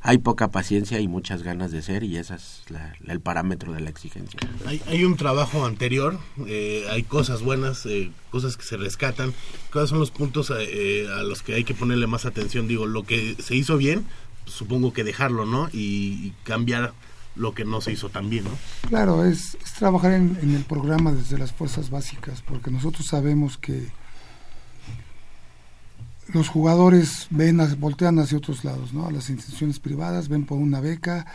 hay poca paciencia y muchas ganas de ser y ese es la- el parámetro de la exigencia. Hay, hay un trabajo anterior, eh, hay cosas buenas, eh, cosas que se rescatan. ¿Cuáles son los puntos eh, a los que hay que ponerle más atención? Digo, lo que se hizo bien, pues, supongo que dejarlo, ¿no? Y, y cambiar lo que no se hizo tan bien, ¿no? Claro, es, es trabajar en, en el programa desde las fuerzas básicas, porque nosotros sabemos que los jugadores ven, voltean hacia otros lados, ¿no? A las instituciones privadas, ven por una beca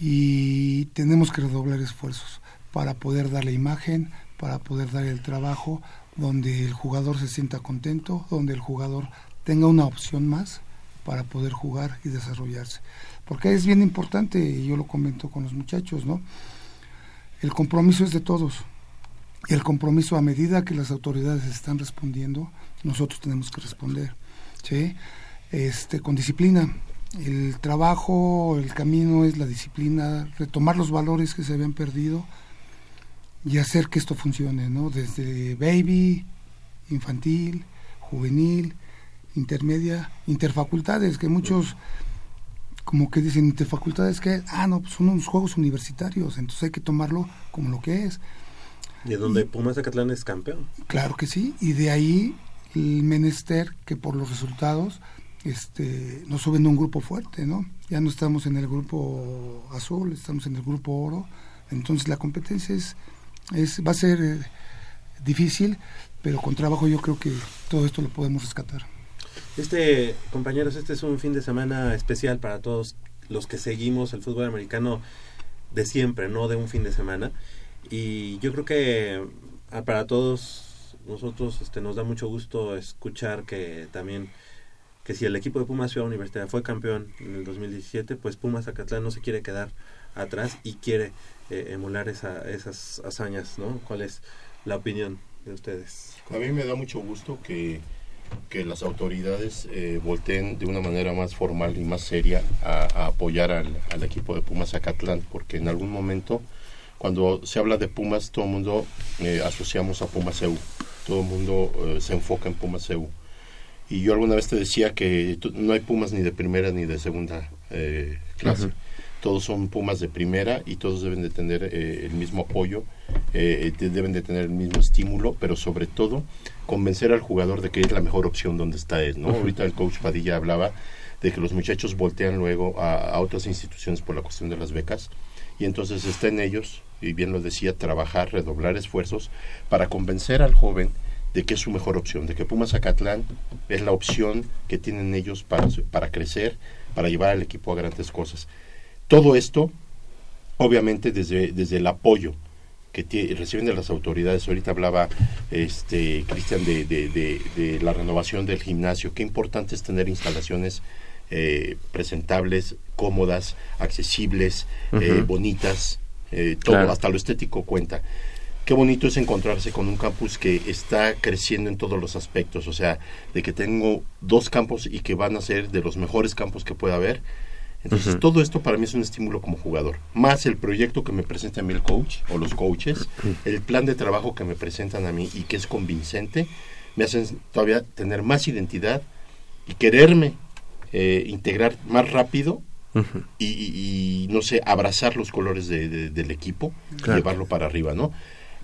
y tenemos que redoblar esfuerzos para poder darle imagen, para poder dar el trabajo donde el jugador se sienta contento, donde el jugador tenga una opción más para poder jugar y desarrollarse. Porque es bien importante, y yo lo comento con los muchachos, ¿no? El compromiso es de todos. Y el compromiso a medida que las autoridades están respondiendo, nosotros tenemos que responder, ¿sí? Este, con disciplina. El trabajo, el camino es la disciplina, retomar los valores que se habían perdido y hacer que esto funcione, ¿no? Desde baby, infantil, juvenil, intermedia, interfacultades, que muchos como que dicen interfacultades que, ah, no, pues son unos juegos universitarios, entonces hay que tomarlo como lo que es. Y donde Pumas Zacatlán es campeón. Claro que sí, y de ahí el menester que por los resultados este, nos suben a un grupo fuerte, ¿no? Ya no estamos en el grupo azul, estamos en el grupo oro, entonces la competencia es, es va a ser eh, difícil, pero con trabajo yo creo que todo esto lo podemos rescatar. Este, compañeros, este es un fin de semana especial para todos los que seguimos el fútbol americano de siempre, no de un fin de semana. Y yo creo que ah, para todos nosotros este, nos da mucho gusto escuchar que también que si el equipo de Pumas Ciudad Universitaria fue campeón en el 2017, pues Pumas Zacatlán no se quiere quedar atrás y quiere eh, emular esa, esas hazañas, ¿no? ¿Cuál es la opinión de ustedes? A mí me da mucho gusto que, que las autoridades eh, volteen de una manera más formal y más seria a, apoyar al, al equipo de Pumas Zacatlán, porque en algún momento, cuando se habla de Pumas, todo el mundo eh, asociamos a Pumas EU, todo el mundo eh, se enfoca en Pumas EU. Y yo alguna vez te decía que no hay Pumas ni de primera ni de segunda eh, clase. Todos son Pumas de primera y todos deben de tener eh, el mismo apoyo, eh, te- deben de tener el mismo estímulo, pero sobre todo convencer al jugador de que es la mejor opción donde está él. ¿no? Ahorita el coach Padilla hablaba de que los muchachos voltean luego a, a otras instituciones por la cuestión de las becas y entonces está en ellos, y bien lo decía, trabajar, redoblar esfuerzos para convencer al joven de que es su mejor opción, de que Pumas Zacatlán es la opción que tienen ellos para, para crecer, para llevar al equipo a grandes cosas. Todo esto, obviamente, desde, desde el apoyo que reciben de las autoridades. Ahorita hablaba este Cristian de- de la renovación del gimnasio. Qué importante es tener instalaciones eh, presentables, cómodas, accesibles, eh, bonitas, eh, todo, Claro. hasta lo estético cuenta. Qué bonito es encontrarse con un campus que está creciendo en todos los aspectos, o sea, de que tengo dos campos y que van a ser de los mejores campos que pueda haber. Entonces, todo esto para mí es un estímulo como jugador. Más el proyecto que me presenta a mí el coach o los coaches, el plan de trabajo que me presentan a mí y que es convincente, me hacen todavía tener más identidad y quererme eh, integrar más rápido y, y- y, no sé, abrazar los colores de- de- del equipo Claro. y llevarlo para arriba, ¿no?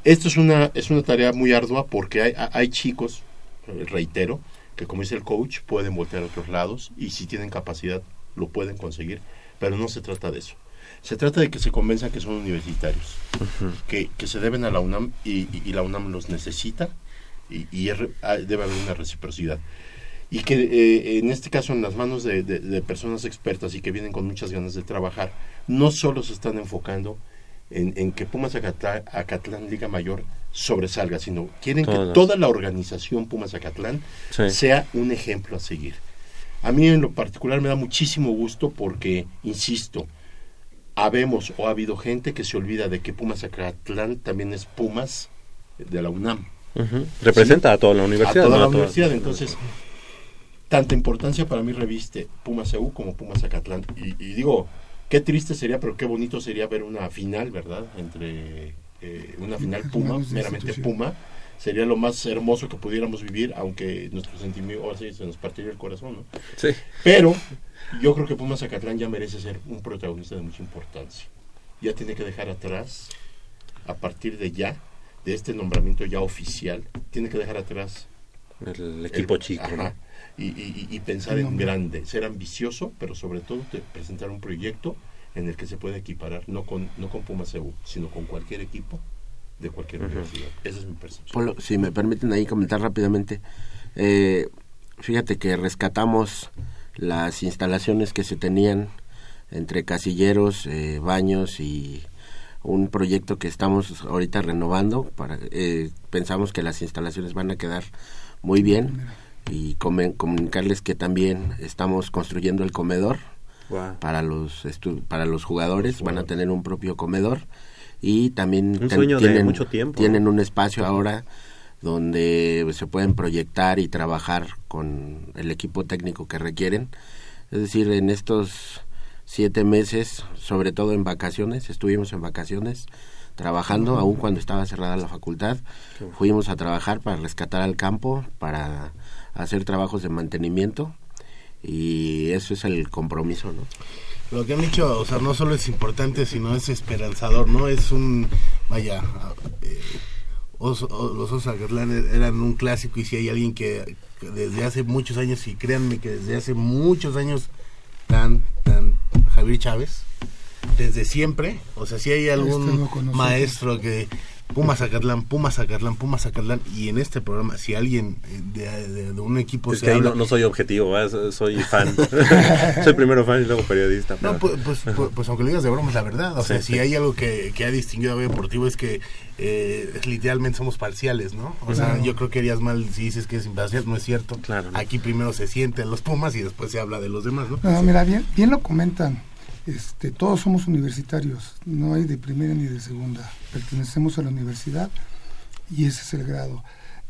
Esto es una, es una tarea muy ardua porque hay, hay chicos, eh, reitero, que como dice el coach, pueden voltear a otros lados y si tienen capacidad lo pueden conseguir, pero no se trata de eso. Se trata de que se convenzan que son universitarios, que, que se deben a la UNAM y, y- y la UNAM los necesita y, y ah, debe haber una reciprocidad. Y que eh, en este caso en las manos de, de- de personas expertas y que vienen con muchas ganas de trabajar, no solo se están enfocando en, en que Pumas Acatlán, Acatlán Liga Mayor sobresalga, sino quieren que toda la organización Pumas Acatlán Sí. sea un ejemplo a seguir. A mí en lo particular me da muchísimo gusto porque, insisto, habemos o ha habido gente que se olvida de que Pumas Acatlán también es Pumas de la UNAM. Ujú. Representa a toda la universidad. A toda ¿no? la A universidad, entonces tanta importancia para mí reviste Pumas EU como Pumas Acatlán. Y, y digo, qué triste sería, pero qué bonito sería ver una final, ¿verdad? Entre eh, una final Puma, meramente. Puma, sería lo más hermoso que pudiéramos vivir, aunque nuestro sentimiento, ahora sí, se nos partiría el corazón, ¿no? Sí. Pero yo creo que Pumas Zacatlán ya merece ser un protagonista de mucha importancia. Ya tiene que dejar atrás, a partir de ya, de este nombramiento ya oficial, tiene que dejar atrás El equipo chico, ajá, ¿no? Y, y- y pensar en grande, ser ambicioso, pero sobre todo te- presentar un proyecto en el que se pueda equiparar, no con, no con Pumas EU, sino con cualquier equipo de cualquier universidad. Esa es mi percepción. Polo, si me permiten ahí comentar rápidamente, eh, fíjate que rescatamos las instalaciones que se tenían entre casilleros, eh, baños y un proyecto que estamos ahorita renovando. Para, eh, pensamos que las instalaciones van a quedar muy bien y comen- comunicarles que también estamos construyendo el comedor para los estu- para los jugadores. Van a tener un propio comedor y también Un de tienen mucho tiempo, tienen un espacio ahora donde se pueden proyectar y trabajar con el equipo técnico que requieren. Es decir en estos siete meses sobre todo en vacaciones estuvimos en vacaciones trabajando aún cuando estaba cerrada la facultad. Fuimos a trabajar para rescatar al campo para hacer trabajos de mantenimiento y eso es el compromiso no Lo que han dicho, o sea, no solo es importante, sino es esperanzador, ¿no? Es un, vaya, eh, Oso- o- los Osos Zacatlán eran un clásico y si hay alguien que, que desde hace muchos años, y créanme que desde hace muchos años, tan, tan, Javier Chávez, desde siempre, o sea, si hay algún con nosotros. maestro que Puma Zacatlán, Puma Zacatlán, Puma Zacatlán, y en este programa, si alguien eh, de, de- de un equipo Es se que ahí no, no soy objetivo, ¿verdad? soy fan. soy primero fan y luego periodista. No, pues, pues, pues, pues aunque lo digas de broma, es la verdad. O sea, Sí, si sí. hay algo que, que ha distinguido a B Deportivo es que eh, literalmente somos parciales, ¿no? O sea, yo creo que harías mal si dices que es imparcial, no es cierto. Claro, no. Aquí primero se sienten los Pumas y después se habla de los demás, ¿no? No, mira, bien, bien lo comentan. Este, todos somos universitarios, no hay de primera ni de segunda. Pertenecemos a la universidad y ese es el grado.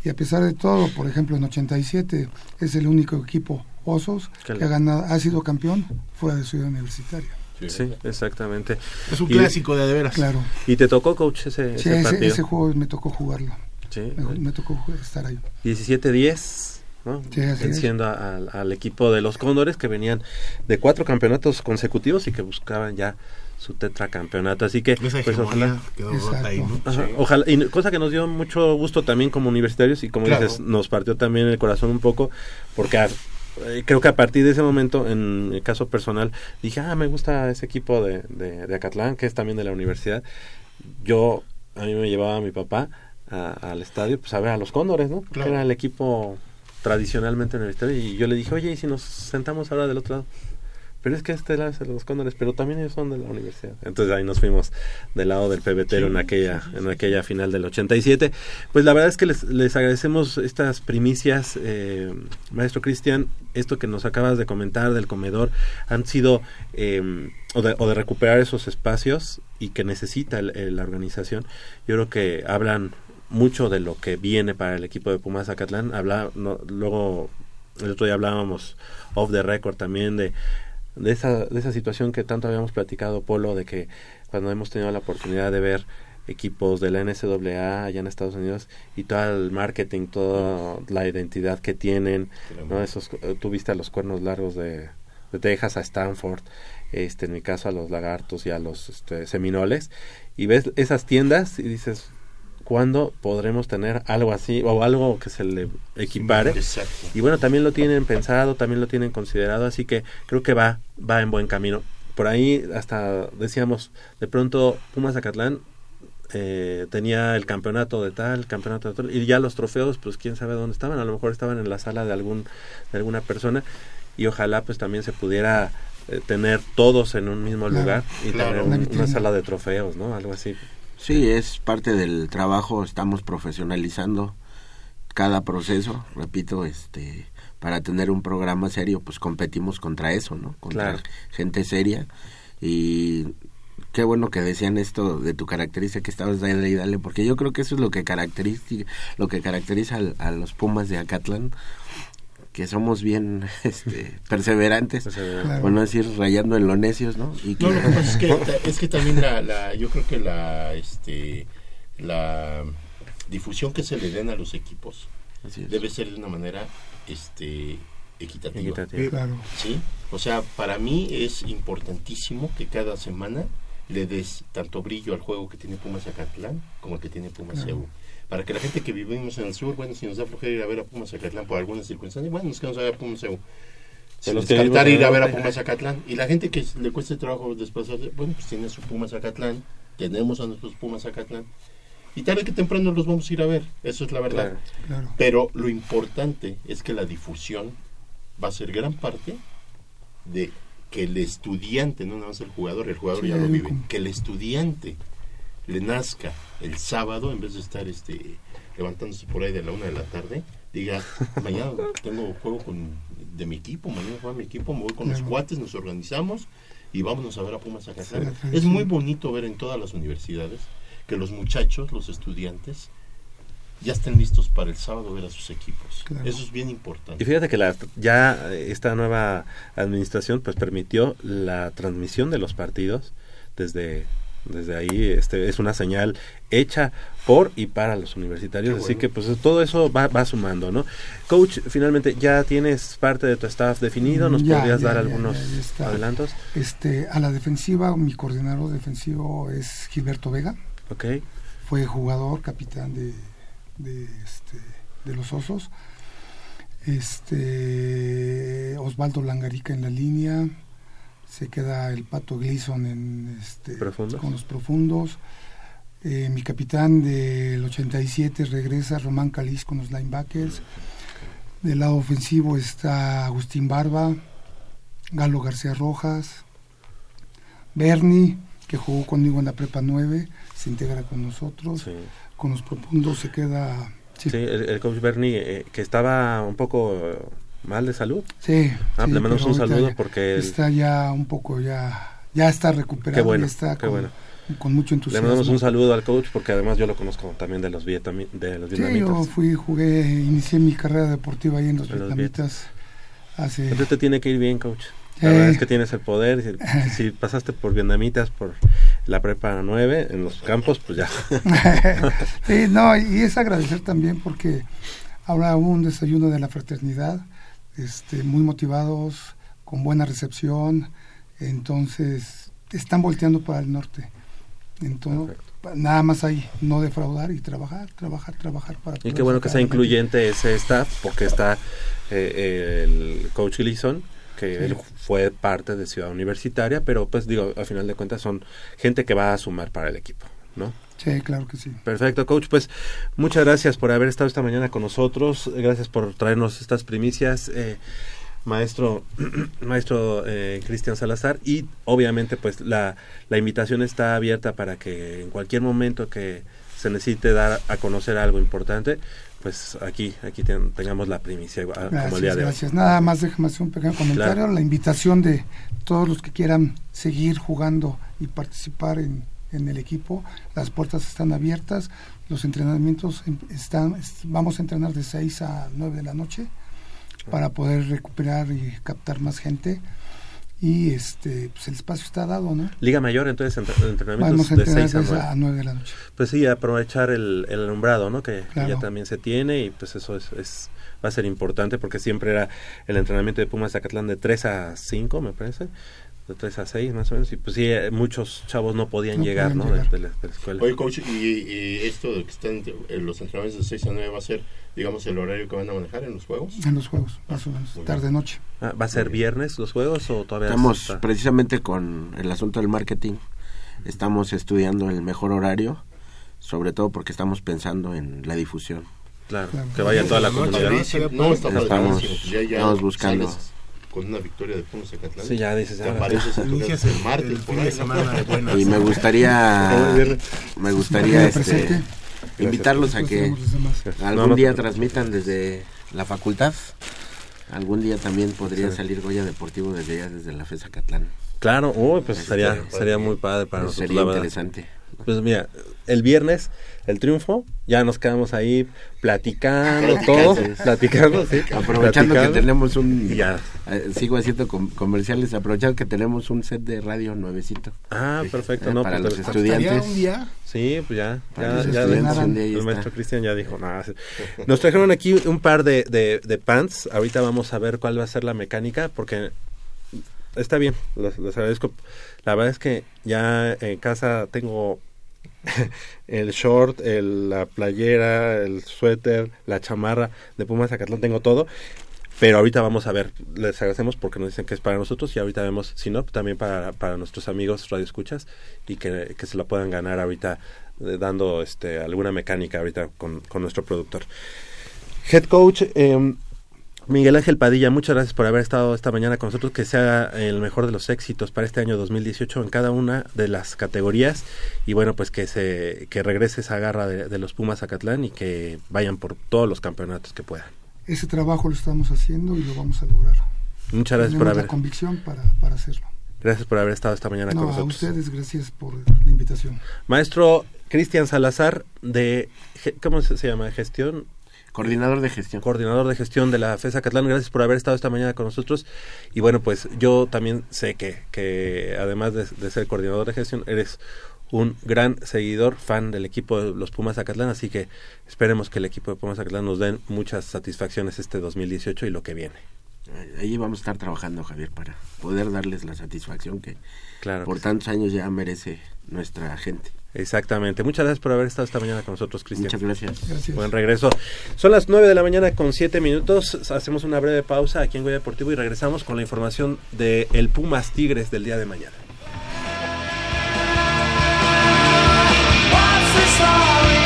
Y a pesar de todo, por ejemplo, en 87 es el único equipo Osos Que ha, ganado, ha sido campeón fuera de Ciudad Universitaria. Sí, exactamente. Es un Y- clásico de, de veras. Claro. ¿Y te tocó, coach, ese, Sí, ese ese, partido? ese juego me tocó jugarlo. Sí, Me, me tocó estar ahí. 17-10, ¿no? Sí. Venciendo a- al, al equipo de los Cóndores que venían de cuatro campeonatos consecutivos y que buscaban ya su tetracampeonato. Así que, Esa pues ojalá. quedó rota ahí, ¿no? Ajá, Ojalá, y cosa que nos dio mucho gusto también como universitarios y como Claro. dices, nos partió también el corazón un poco, porque a- eh, creo que a partir de ese momento, en mi caso personal, dije, ah, me gusta ese equipo de, de, de Acatlán, que es también de la universidad. Yo, a mí me llevaba mi papá a- al estadio, pues a ver a los Cóndores, ¿no? Porque Claro. era el equipo tradicionalmente universitario, y yo le dije, oye, ¿y si nos sentamos ahora del otro lado? Pero es que este lado es de los Cóndores, pero también ellos son de la universidad. Entonces ahí nos fuimos del lado del pebetero en aquella en aquella final del 87. Pues la verdad es que les, les agradecemos estas primicias, eh, maestro Cristian, esto que nos acabas de comentar del comedor, han sido, eh, o, de, o de recuperar esos espacios y que necesita el- el- la organización. Yo creo que hablan mucho de lo que viene para el equipo de Pumas Zacatlán. Habla, no, luego, el otro día hablábamos off the record también de de esa, de esa situación que tanto habíamos platicado, Polo, de que cuando hemos tenido la oportunidad de ver equipos de la NCAA allá en Estados Unidos y todo el marketing, toda la identidad que tienen, ¿no? Esos, eh, tú viste a los cuernos largos de, de Texas a Stanford, este, en mi caso a los lagartos y a los este, seminoles, y ves esas tiendas y dices, ¿cuándo podremos tener algo así o algo que se le equipare? Exacto. Y bueno, también lo tienen pensado, también lo tienen considerado, así que creo que va, va en buen camino. Por ahí hasta decíamos, de pronto Pumas Zacatlán eh, tenía el campeonato de tal, campeonato de tal, y ya los trofeos, pues quién sabe dónde estaban, a lo mejor estaban en la sala de algún de alguna persona y ojalá pues también se pudiera eh, tener todos en un mismo Claro, lugar y claro. tener Una un- una vitrina. sala de trofeos, ¿no? Algo así. Sí, es parte del trabajo, estamos profesionalizando cada proceso, repito, este para tener un programa serio, pues competimos contra eso, ¿no? Contra Claro. gente seria y qué bueno que decían esto de tu característica que estabas dale y dale, porque yo creo que eso es lo que caracteriza lo que caracteriza a, los Pumas de Acatlán que somos bien este, perseverantes, Perseverantes. Claro. por no decir rayando en lo necios, ¿no? Y No, lo que pasa es que, es que también la, la, yo creo que la, este, la, difusión que se le den a los equipos debe ser de una manera este equitativa. Equitativa. Claro. ¿sí? O sea, para mí es importantísimo que cada semana le des tanto brillo al juego que tiene Pumas Zacatlán como el que tiene Pumas Claro. Para que la gente que vivimos en el sur, bueno, si nos da flojera ir a ver a Pumas Zacatlán por alguna circunstancia, bueno, nos quedamos a ver a Pumas. Sin los que descartar ir a ver a norte. Pumas Zacatlán. Y la gente que le cueste trabajo desplazarse, bueno, pues tiene su Pumas Zacatlán, tenemos a nuestros Pumas Zacatlán. Y tarde que temprano los vamos a ir a ver, eso es la verdad. Claro. Claro. Pero lo importante es que la difusión va a ser gran parte de que el estudiante, no nada más el jugador, el jugador Sí, ya lo vive, que el estudiante le nazca el sábado en vez de estar este levantándose por ahí de la una de la tarde, diga, mañana tengo juego con de mi equipo, mañana juega mi equipo, me voy con los cuates, nos organizamos y vámonos a ver a Pumas a Zacatlán. Es muy bonito ver en todas las universidades que los muchachos, los estudiantes, ya estén listos para el sábado ver a sus equipos. Claro. Eso es bien importante. Y fíjate que la, ya eh, esta nueva administración pues permitió la transmisión de los partidos desde desde ahí este es una señal hecha por y para los universitarios así que pues todo eso va, va sumando no coach finalmente ya tienes parte de tu staff definido nos Ya, podrías ya, dar ya, algunos adelantos Este, a la defensiva, mi coordinador defensivo es Gilberto Vega. ok Fue jugador, capitán de, de, este, de los Osos. Este, Osvaldo Langarica en la línea. Se queda el Pato Gleason en, este, con los profundos. Eh, mi capitán del 87 regresa, Román Caliz con los linebackers. Del lado ofensivo está Agustín Barba, Galo García Rojas, Bernie, que jugó conmigo en la Prepa 9, se integra con nosotros. sí, Con los profundos se queda... Sí, Sí, el, el coach Bernie eh, que estaba un poco mal de salud sí, ah, sí, le mandamos un saludo porque Está ya un poco, ya, ya está recuperado, Qué bueno, ya está qué con, bueno. con mucho le entusiasmo. mandamos un saludo al coach porque además yo lo conozco también de los vietnami- de los Sí, vietnamitas yo fui, jugué, inicié mi carrera deportiva ahí en los vietnamitas hace... Entonces te tiene que ir bien, coach. La Sí. verdad es que tienes el poder. Si, si pasaste por vietnamitas, por la prepa 9, en los campos, pues ya. sí, no, y es agradecer también porque habrá un desayuno de la fraternidad, este, muy motivados, con buena recepción, entonces están volteando para el norte. Entonces, nada más ahí, no defraudar y trabajar, trabajar, trabajar para Y qué bueno que sea incluyente ese staff, porque está eh, el coach Gleason, que Sí. él fue parte de Ciudad Universitaria, pero pues digo, al final de cuentas son gente que va a sumar para el equipo, ¿no? Sí, claro que sí. Perfecto, coach. Pues muchas gracias por haber estado esta mañana con nosotros. Gracias por traernos estas primicias, eh, maestro, maestro eh, Cristian Salazar. Y obviamente, pues la, la invitación está abierta para que en cualquier momento que se necesite dar a conocer algo importante, pues aquí, aquí ten- tengamos la primicia ah, como el día Gracias, de hoy. gracias. Nada más déjame hacer un pequeño comentario. Claro. La invitación de todos los que quieran seguir jugando y participar en, en el equipo, las puertas están abiertas, los entrenamientos em- están, es- vamos a entrenar de 6 a 9 de la noche para poder recuperar y captar más gente y este pues el espacio está dado, ¿no? Liga Mayor, entonces, entrenamientos de entrenar 6 a de 9. a 9 de la noche. Pues sí, aprovechar el, el alumbrado, ¿no? Que, que Claro. ya también se tiene y pues eso es, es- va a ser importante porque siempre era el entrenamiento de Pumas Zacatlán de 3 a 5, me parece, de 3 a 6 más o menos, y pues sí, eh, muchos chavos no podían No llegar, ¿no? De- llegar. De, la, de la escuela. Oye, coach, y, y esto de que están en los entrenamientos de 6 a 9 va a ser, digamos, el horario que van a manejar en los juegos. En los juegos, más o menos, Muy bien. tarde noche. Ah, ¿Va a ser viernes los juegos o todavía Estamos está? precisamente con el asunto del marketing. Estamos estudiando el mejor horario, sobre todo porque estamos pensando en la difusión. Claro, Claro. que vaya toda la comunidad. No, está Estamos- padrísimo. pues Ya, ya estamos buscando. sales con una victoria de Pumas Zacatlán. Sí, ya dices, apareces casa el, el martes el por ahí, de ¿no? semana de buenas. Y me gustaría, me gustaría este, invitarlos a que algún día transmitan desde la facultad. Algún día también podría Sí. salir Goya Deportivo desde allá, desde la FES Zacatlán. Claro, oh, pues estaría sería muy padre para nosotros, sería interesante. Pues mira, el viernes, el triunfo, ya nos quedamos ahí platicando todo, platicando, sí. Aprovechando platicando. que tenemos un... Ya. eh, sigo haciendo com- comerciales, aprovechando que tenemos un set de radio nuevecito. Ah, perfecto, Eh, no, para pues, los está- estudiantes. ¿Estaría un día? Sí, pues ya, ya, ya el- el está. maestro Cristian ya dijo, nada. Nos trajeron aquí un par de, de, de pants, ahorita vamos a ver cuál va a ser la mecánica, porque está bien, les, les agradezco. La verdad es que ya en casa tengo el short, el- la playera, el suéter, la chamarra de Pumas Zacatlán, tengo todo. Pero ahorita vamos a ver, les agradecemos porque nos dicen que es para nosotros y ahorita vemos, si no, también para, para nuestros amigos radioescuchas y que, que se la puedan ganar ahorita eh, dando este alguna mecánica ahorita con, con nuestro productor. Head coach eh, Miguel Ángel Padilla, muchas gracias por haber estado esta mañana con nosotros, que sea el mejor de los éxitos para este año 2018 en cada una de las categorías y bueno, pues que se que regrese esa garra de, de los Pumas Zacatlán y que vayan por todos los campeonatos que puedan. Ese trabajo lo estamos haciendo y lo vamos a lograr. Muchas gracias por haber la convicción para, para hacerlo. gracias por haber estado esta mañana No, con a nosotros. ustedes gracias por la invitación. Maestro Cristian Salazar de ¿cómo se llama? Gestión Coordinador de gestión. coordinador de gestión de la FESA Catlán. Gracias por haber estado esta mañana con nosotros. Y bueno, pues yo también sé que, que además de, de ser coordinador de gestión, eres un gran seguidor, fan del equipo de los Pumas Zacatlán, así que esperemos que el equipo de Pumas Zacatlán nos den muchas satisfacciones este 2018 y lo que viene. Ahí vamos a estar trabajando, Javier, para poder darles la satisfacción que Claro por que sí. tantos años ya merece nuestra gente. Exactamente. Muchas gracias por haber estado esta mañana con nosotros, Cristian. Muchas gracias. Gracias. Buen regreso. Son las 9 de la mañana con 7 minutos. Hacemos una breve pausa aquí en Goya Deportivo y regresamos con la información de el Pumas Tigres del día de mañana. What's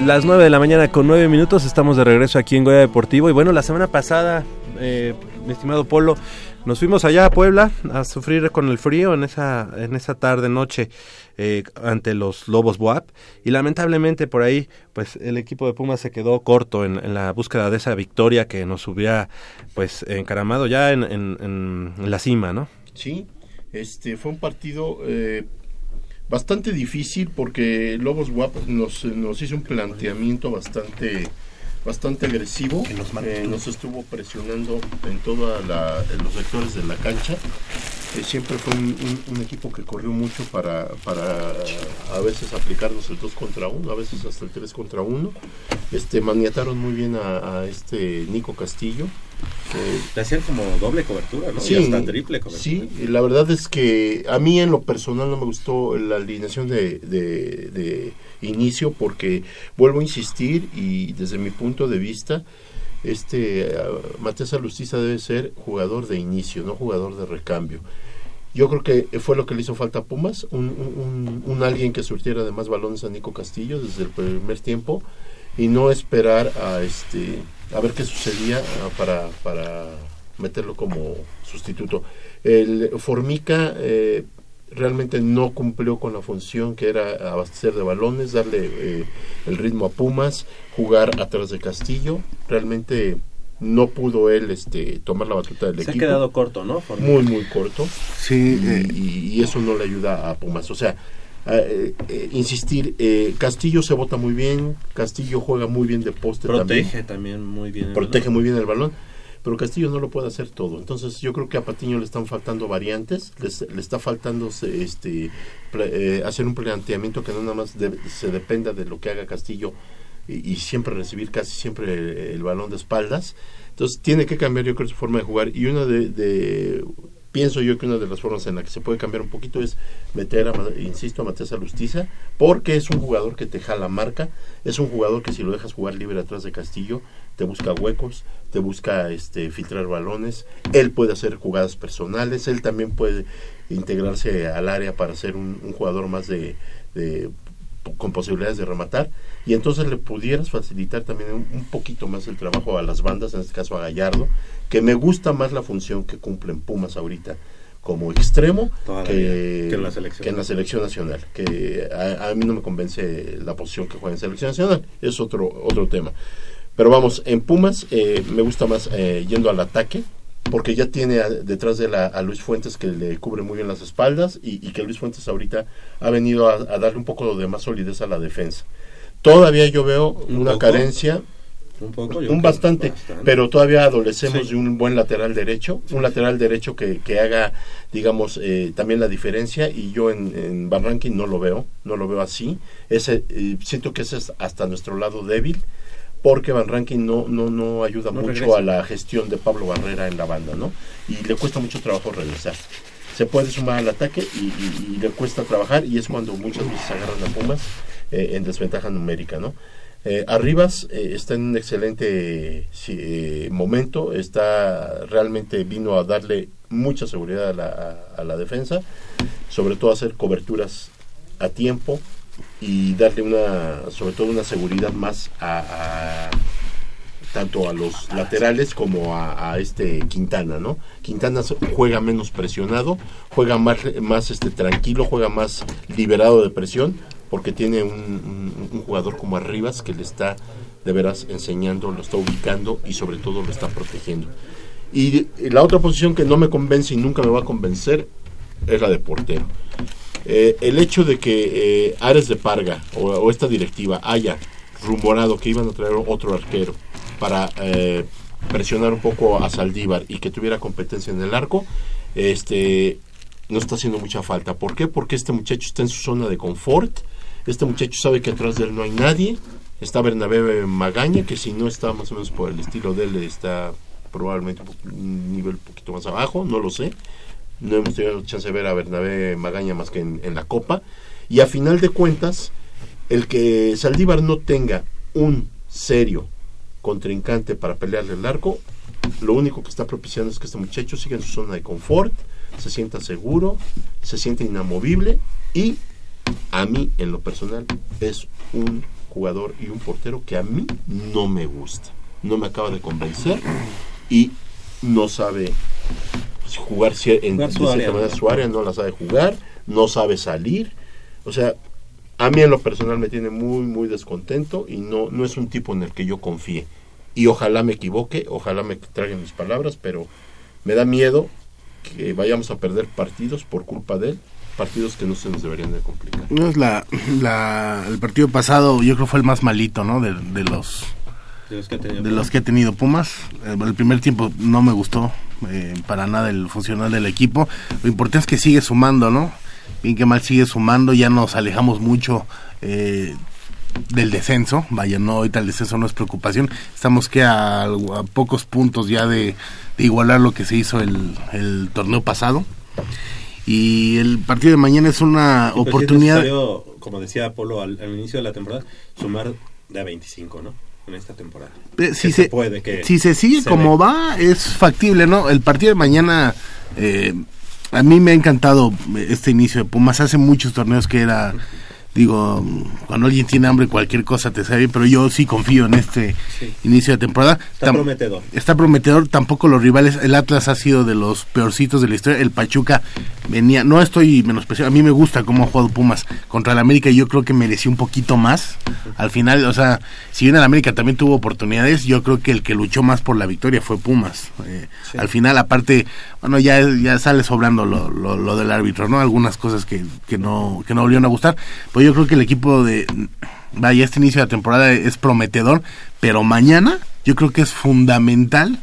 Las 9 de la mañana con 9 minutos estamos de regreso aquí en Goya Deportivo. Y bueno, la semana pasada, eh, mi estimado Polo, nos fuimos allá a Puebla a sufrir con el frío en esa, en esa tarde noche eh, ante los Lobos Boap y lamentablemente por ahí pues el equipo de Pumas se quedó corto en, en la búsqueda de esa victoria que nos hubiera pues encaramado ya en la cima, ¿no? Sí, este fue un partido eh, bastante difícil porque Lobos Guap nos, nos hizo un planteamiento bastante bastante agresivo, eh, nos estuvo presionando en todos los sectores de la cancha eh, siempre fue un, un- un equipo que corrió mucho para, para a veces aplicarnos el 2 contra 1, a veces hasta el 3 contra 1. Este, maniataron muy bien a, a este Nico Castillo. Le hacían como doble cobertura, ¿no? Sí, y hasta triple cobertura. sí, la verdad es que a mí en lo personal no me gustó la alineación de, de- de inicio porque vuelvo a insistir y desde mi punto de vista este uh, Matías Alustiza debe ser jugador de inicio, no jugador de recambio. Yo creo que fue lo que le hizo falta a Pumas, un, un- un- un alguien que surtiera de más balones a Nico Castillo desde el primer tiempo y no esperar a este a ver qué sucedía ah, para, para meterlo como sustituto. El Formica eh, realmente no cumplió con la función que era abastecer de balones, darle eh, el ritmo a Pumas, jugar atrás de Castillo. Realmente no pudo él este tomar la batuta del Se ha equipo. quedado corto, ¿no? Formica. Muy, muy corto. Sí, Y, eh, y- y eso no le ayuda a Pumas. O sea, eh, eh, insistir, eh, Castillo se bota muy bien, Castillo juega muy bien de poste Protege también. también muy bien. el Protege balón. muy bien el balón. Pero Castillo no lo puede hacer todo. Entonces yo creo que a Patiño le están faltando variantes, les- le está faltando se- este, eh, hacer un planteamiento que no nada más de- se dependa de lo que haga Castillo y, y siempre recibir casi siempre el, el balón de espaldas. Entonces tiene que cambiar yo creo su forma de jugar y una de, de- pienso yo que una de las formas en la que se puede cambiar un poquito es meter a, insisto, a Matías Alustiza, porque es un jugador que te jala marca, es un jugador que si lo dejas jugar libre atrás de Castillo, te busca huecos, te busca este filtrar balones, él puede hacer jugadas personales, él también puede integrarse al área para ser un, jugador más de- con posibilidades de rematar y entonces le pudieras facilitar también un, un poquito más el trabajo a las bandas, en este caso a Gallardo, que me gusta más la función que cumplen Pumas ahorita como extremo que, en la selección. que en la selección nacional, que a, a mí no me convence la posición que juega en selección nacional, es otro, otro tema. Pero vamos, en Pumas eh, me gusta más eh, yendo al ataque, porque ya tiene a- detrás de la, a Luis Fuentes que le cubre muy bien las espaldas y, y que Luis Fuentes ahorita ha venido a, a darle un poco de más solidez a la defensa. Todavía yo veo ¿Un una poco? carencia, Un poco, yo un bastante, bastante. pero todavía adolecemos Sí. de un buen lateral derecho, un lateral derecho que, que haga, digamos, eh, también la diferencia y yo en, en Rankin no lo veo, no lo veo así. Ese, eh, siento que ese es hasta nuestro lado débil porque Van Rankin no, no, no ayuda No mucho regresa. a la gestión de Pablo Barrera en la banda, ¿no? Y le cuesta mucho trabajo regresar. Se puede sumar al ataque y, y- y le cuesta trabajar y es cuando muchas veces agarran a Pumas eh, en desventaja numérica, ¿no? Eh, Arribas eh, está en un excelente sí, eh, momento, está realmente vino a darle mucha seguridad a la, a- a la defensa, sobre todo hacer coberturas a tiempo y darle una, sobre todo una seguridad más a, tanto a los laterales como a, este Quintana, ¿no? Quintana juega menos presionado, juega más, más este tranquilo, juega más liberado de presión, porque tiene un, un- un jugador como Arribas que le está de veras enseñando, lo está ubicando y sobre todo lo está protegiendo. Y la otra posición que no me convence y nunca me va a convencer es la de portero. Eh, el hecho de que eh, Ares de Parga o, esta directiva haya rumorado que iban a traer otro arquero para eh, presionar un poco a Saldívar y que tuviera competencia en el arco, este no está haciendo mucha falta. ¿Por qué? Porque este muchacho está en su zona de confort. Este muchacho sabe que atrás de él no hay nadie. Está Bernabé Magaña, que si no está más o menos por el estilo de él, está probablemente un nivel un poquito más abajo, no lo sé. No hemos tenido chance de ver a Bernabé Magaña más que en, en la Copa. Y a final de cuentas, el que Saldívar no tenga un serio contrincante para pelearle el arco, lo único que está propiciando es que este muchacho siga en su zona de confort, se sienta seguro, se siente inamovible y a mí en lo personal es un jugador y un portero que a mí no me gusta, no me acaba de convencer y no sabe jugar en Jugar su de área, manera ¿no? su área, no la sabe jugar, no sabe salir, o sea, a mí en lo personal me tiene muy muy descontento y no no es un tipo en el que yo confíe y ojalá me equivoque, ojalá me traguen mis palabras, pero me da miedo que vayamos a perder partidos por culpa de él, partidos que no se nos deberían de complicar. No es la, la- el partido pasado, yo creo fue el más malito, ¿no? De, de los De los que ha tenido de los que ha tenido Pumas. Eh, El primer tiempo no me gustó eh, para nada el funcional del equipo. Lo importante es que sigue sumando, ¿no? Bien que mal sigue sumando, ya nos alejamos mucho eh, del descenso. Vaya, no, ahorita el descenso no es preocupación. Estamos que a, a pocos puntos ya de, de igualar lo que se hizo el, el torneo pasado. Y el partido de mañana es una sí oportunidad. como decía Polo al, al inicio de la temporada, sumar de a 25, ¿no? En esta temporada. Si se se, puede, que si se sigue se como ve. va, es factible, ¿no? El partido de mañana, eh, a mí me ha encantado este inicio de Pumas. Hace muchos torneos que era, digo, cuando alguien tiene hambre, cualquier cosa te sabe bien, pero yo sí confío en este inicio de temporada. Está Tam- prometedor. Está prometedor, tampoco los rivales. El Atlas ha sido de los peorcitos de la historia. El Pachuca venía, no estoy menospreciando, a mí me gusta cómo ha jugado Pumas contra el América. y Yo creo que mereció un poquito más. Al final, o sea, si bien el América también tuvo oportunidades, yo creo que el que luchó más por la victoria fue Pumas. Eh, Al final, aparte, bueno, ya, ya sale sobrando lo, lo, lo del árbitro, ¿no? Algunas cosas que, que no que no volvieron a gustar. Pues yo creo que el equipo de vaya, este inicio de la temporada es prometedor, pero mañana yo creo que es fundamental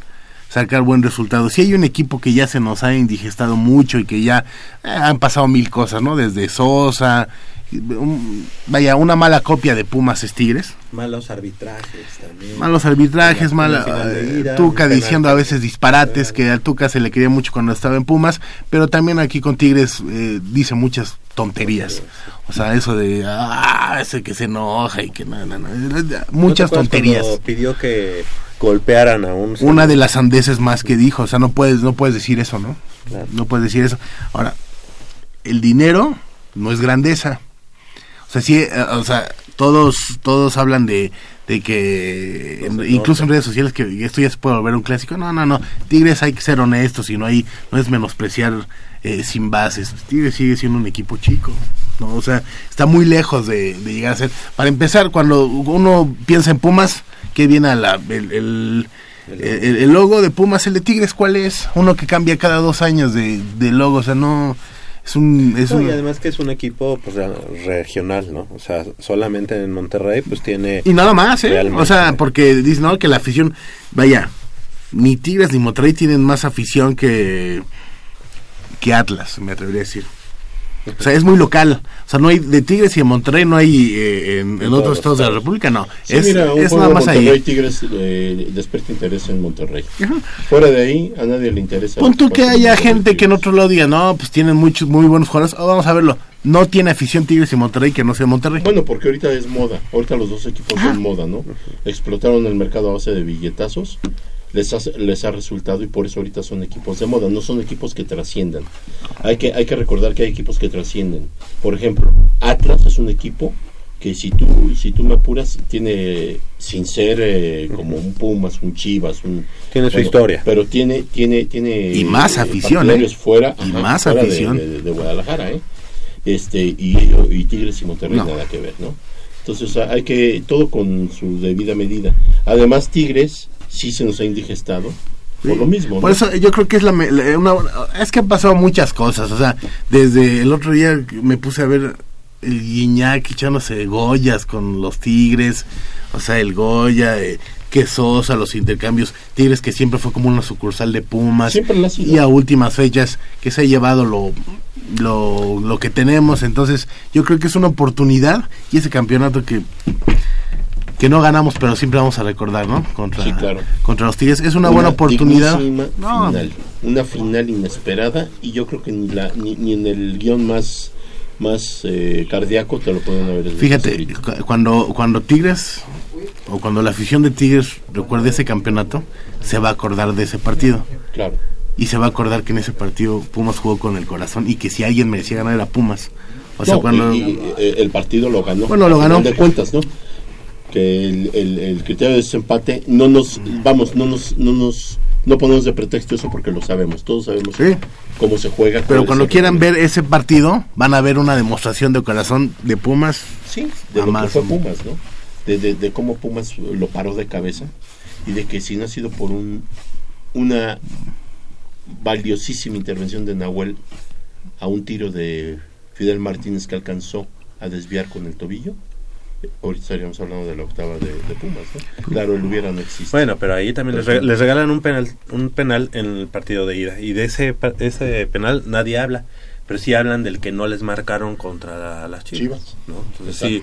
sacar buen resultado. Si hay un equipo que ya se nos ha indigestado mucho y que ya eh, han pasado mil cosas, ¿no? Desde Sosa, un- vaya, una mala copia de Pumas es Tigres. Malos arbitrajes también. Malos arbitrajes, mala eh, Tuca diciendo a veces disparates que a Tuca se le quería mucho cuando estaba en Pumas, pero también aquí con Tigres eh, dice muchas tonterías. O sea, eso de ah, ese que se enoja y que no, no, no, ¿No te muchas tonterías. pidió que golpearan a un Una de las sandeces más que dijo, o sea, no puedes no puedes decir eso, ¿no? Claro. No puedes decir eso. Ahora, el dinero no es grandeza. O sea, sí, eh, o sea, todos todos hablan de, de que incluso en redes sociales que esto ya se puede volver un clásico. No, no, no. Tigres hay que ser honestos y no hay no es menospreciar eh, sin bases. Tigres sigue siendo un equipo chico. ¿No? O sea, está muy lejos de, de llegar a ser. Para empezar, cuando uno piensa en Pumas, ¿qué viene a la, el, el, el- el logo de Pumas? El de Tigres, ¿cuál es? Uno que cambia cada dos años de, de logo. O sea, no. Es un. Es No, un y además que es un equipo pues, re- regional, ¿no? O sea, solamente en Monterrey pues tiene... Y nada más, ¿eh? O sea, porque dicen, no, que la afición, vaya, ni Tigres ni Monterrey tienen más afición que, que Atlas, me atrevería a decir. O sea, es muy local. O sea, no hay, de Tigres y de Monterrey no hay eh, en, otros estados de la. República, no. Sí, es mira, un es nada más Monterrey ahí. Tigres eh, despierta interés en Monterrey. Fuera de ahí, a nadie le interesa. Pon tú que haya gente que en otro lado diga, no, pues tienen muchos, muy buenos jugadores. Oh, vamos a verlo. No tiene afición Tigres y Monterrey que no sea Monterrey. Bueno, porque ahorita es moda. Ahorita los dos equipos son moda, ¿no? Explotaron el mercado a base de billetazos. Les ha, les ha resultado y por eso ahorita son equipos de moda. No son equipos que trasciendan. Hay que, hay que recordar que hay equipos que trascienden. Por ejemplo, Atlas es un equipo que si tú, si tú me apuras, tiene, sin ser eh, como un Pumas, un Chivas, un... Tiene su historia. Pero tiene, tiene, tiene... Y más eh, afición, ¿eh? fuera, Y ajá, más fuera afición. De, de- de Guadalajara, ¿eh? Este, y, y Tigres y Monterrey No. nada que ver, ¿no? Entonces hay que, todo con su debida medida. Además, Tigres sí se nos ha indigestado por lo mismo. Por eso yo creo que es la, la- una, es que han pasado muchas cosas, o sea, desde el otro día me puse a ver el Guiñac echándose Goyas con los Tigres, o sea, el Goya, eh, que Sosa, los intercambios, Tigres que siempre fue como una sucursal de Pumas, y a últimas fechas que se ha llevado lo, lo, lo que tenemos, entonces yo creo que es una oportunidad y ese campeonato que que no ganamos pero siempre vamos a recordar, ¿no? Contra, Sí, claro. contra los Tigres, es una, buena oportunidad. dignísima No, final, una final inesperada y yo creo que ni, la, ni, ni en el guion más más eh, cardíaco te lo pueden haber Fíjate, cuando, cuando Tigres, o cuando la afición de Tigres recuerde ese campeonato, se va a acordar de ese partido. Claro. Y se va a acordar que en ese partido Pumas jugó con el corazón y que si alguien merecía ganar era Pumas. O sea, cuando... y- y- eh, el partido lo ganó. Bueno, lo ganó. de cuentas, ¿no? Que el, el, el criterio de desempate no nos, vamos, no nos, no nos, no ponemos de pretexto eso porque lo sabemos, todos sabemos Sí. cómo se juega. Pero cuando quieran ver ese partido, van a ver una demostración de corazón de Pumas. Sí, de lo que fue Pumas, ¿no? De, de, de cómo Pumas lo paró de cabeza y de que si no ha sido por un una valiosísima intervención de Nahuel a un tiro de Fidel Martínez que alcanzó a desviar con el tobillo, ahorita estaríamos hablando de la octava de, de Pumas, ¿no? Claro, el hubiera no existe. Bueno, pero ahí también les, Pero reg- les regalan un penal, un penal en el partido de ida. Y de ese, ese penal nadie habla. Pero sí hablan del que no les marcaron contra la- las Chivas. Chivas. ¿no? Entonces sí,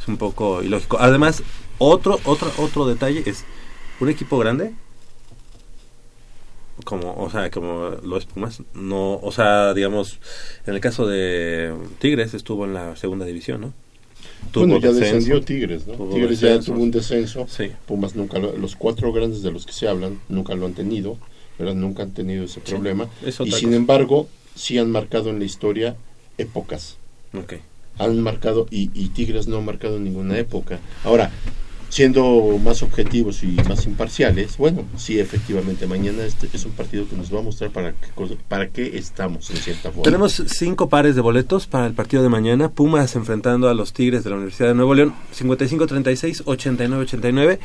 es un poco ilógico. Además, otro, otro, otro detalle es un equipo grande. Como, o sea, como lo es Pumas, no, o sea, digamos, en el caso de Tigres estuvo en la segunda división, ¿no? Bueno, Tuvo ya descenso, descendió Tigres, Tigres ya tuvo un descenso. Sí. Pumas nunca lo- los cuatro grandes de los que se hablan nunca lo han tenido, ¿verdad? Nunca han tenido ese Sí, problema. es Y sin cosa. embargo, sí han marcado en la historia épocas. Ok. Han marcado, y, y Tigres no han marcado en ninguna época. Ahora, siendo más objetivos y más imparciales, bueno, sí, efectivamente, mañana este es un partido que nos va a mostrar para qué, para qué estamos, en cierta forma. Tenemos cinco pares de boletos para el partido de mañana. Pumas enfrentando a los Tigres de la Universidad de Nuevo León. 55-36, 89-89.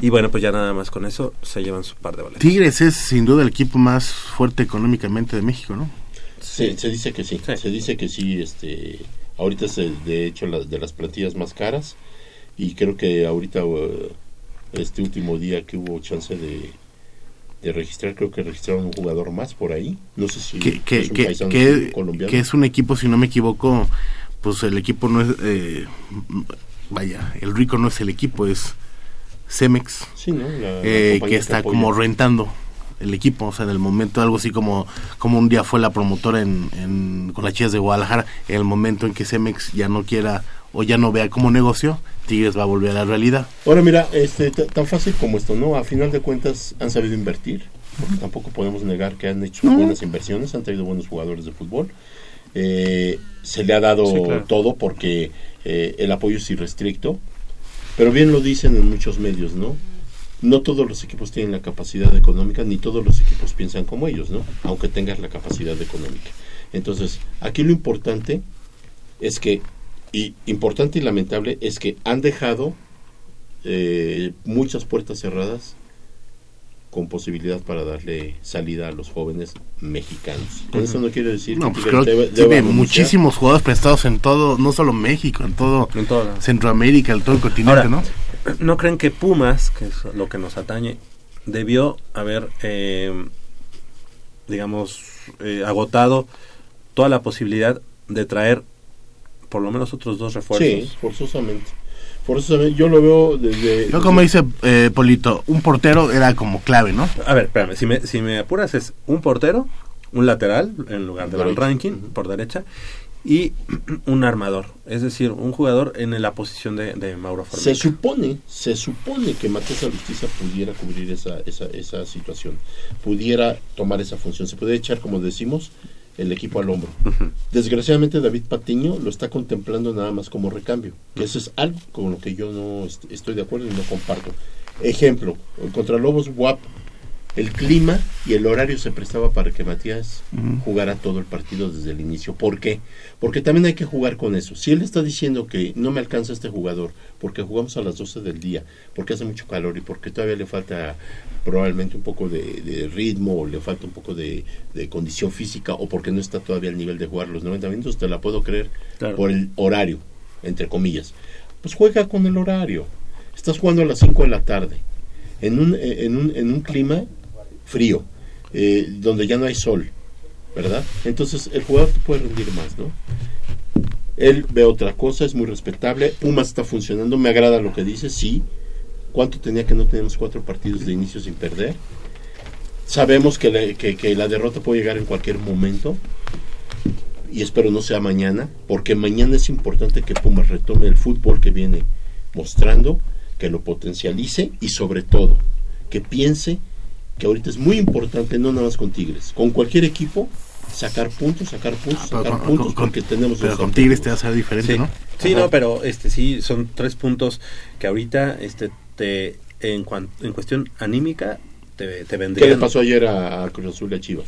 Y bueno, pues ya nada más con eso se llevan su par de boletos. Tigres es sin duda el equipo más fuerte económicamente de México, ¿no? Sí, se dice que sí, se dice que sí, este, ahorita es de hecho la- de las plantillas más caras y creo que ahorita uh, este último día que hubo chance de, de registrar, creo que registraron un jugador más por ahí, no sé si que, que, es un que, colombiano. que es un equipo, si no me equivoco, pues el equipo no es, eh, vaya, el rico no es el equipo, es Cemex, Sí, ¿no? La- eh, que está como rentando el equipo, o sea, en el momento algo así como como un día fue la promotora en, en- con las chicas de Guadalajara, en el momento en que Cemex ya no quiera o ya no vea como negocio, Tigres va a volver a la realidad. Ahora mira, este, tan fácil como esto, ¿no? A final de cuentas han sabido invertir, porque tampoco podemos negar que han hecho No. buenas inversiones, han traído buenos jugadores de fútbol. Eh, se le ha dado Sí, claro. todo porque eh, el apoyo es irrestricto, pero bien lo dicen en muchos medios, ¿no? No todos los equipos tienen la capacidad económica, ni todos los equipos piensan como ellos, ¿no? Aunque tengas la capacidad económica. Entonces, aquí lo importante es que, y importante y lamentable, es que han dejado eh, muchas puertas cerradas con posibilidad para darle salida a los jóvenes mexicanos. Con eso no quiero decir No, que pues creo deba tiene muchísimos jugadores prestados en todo, no solo México, en todo, En todo. Centroamérica, en todo el continente, Ahora, ¿no? ¿no creen que Pumas, que es lo que nos atañe, debió haber, eh, digamos, eh, agotado toda la posibilidad de traer por lo menos otros dos refuerzos? Sí, forzosamente. Forzosamente, yo lo veo desde... Yo como dice eh, Polito, un portero era como clave, ¿no? A ver, espérame, si me, si me apuras es un portero, un lateral en lugar de Van Derecho. Ranking por derecha y un armador, es decir, un jugador en la posición de, de Mauro Se Formica. supone, se supone que Matías Justicia pudiera cubrir esa, esa, esa situación, pudiera tomar esa función, se puede echar, como decimos, el equipo al hombro. Desgraciadamente David Patiño lo está contemplando nada más como recambio, que eso es algo con lo que yo no est- estoy de acuerdo y no comparto. Ejemplo, contra Lobos WAP, el clima y el horario se prestaba para que Matías jugara todo el partido desde el inicio. ¿Por qué? Porque también hay que jugar con eso. Si él está diciendo que no me alcanza este jugador porque jugamos a las 12 del día, porque hace mucho calor y porque todavía le falta probablemente un poco de, de ritmo o le falta un poco de, de condición física o porque no está todavía al nivel de jugar los 90 minutos, te la puedo creer Claro. por el horario, entre comillas. Pues juega con el horario. Estás jugando a las 5 de la tarde en un, en un, en un clima frío, eh, donde ya no hay sol, ¿verdad? Entonces el jugador te puede rendir más, ¿no? Él ve otra cosa, es muy respetable. Pumas está funcionando, me agrada lo que dice, sí. ¿Cuánto tenía que no tenemos cuatro partidos de inicio sin perder? Sabemos que, la- que, la derrota puede llegar en cualquier momento y espero no sea mañana, porque mañana es importante que Pumas retome el fútbol que viene mostrando, que lo potencialice y sobre todo que piense que ahorita es muy importante, no nada más con Tigres, con cualquier equipo, sacar puntos, sacar puntos, Pero sacar con- puntos, con- porque tenemos pero con. Tigres te va a ser diferente, Sí, ¿no? sí Ajá. no, pero este sí son tres puntos que ahorita este te en, cuan- en cuestión anímica te, te ¿Qué vendrían. le pasó ayer a, a Cruz Azul y a Chivas?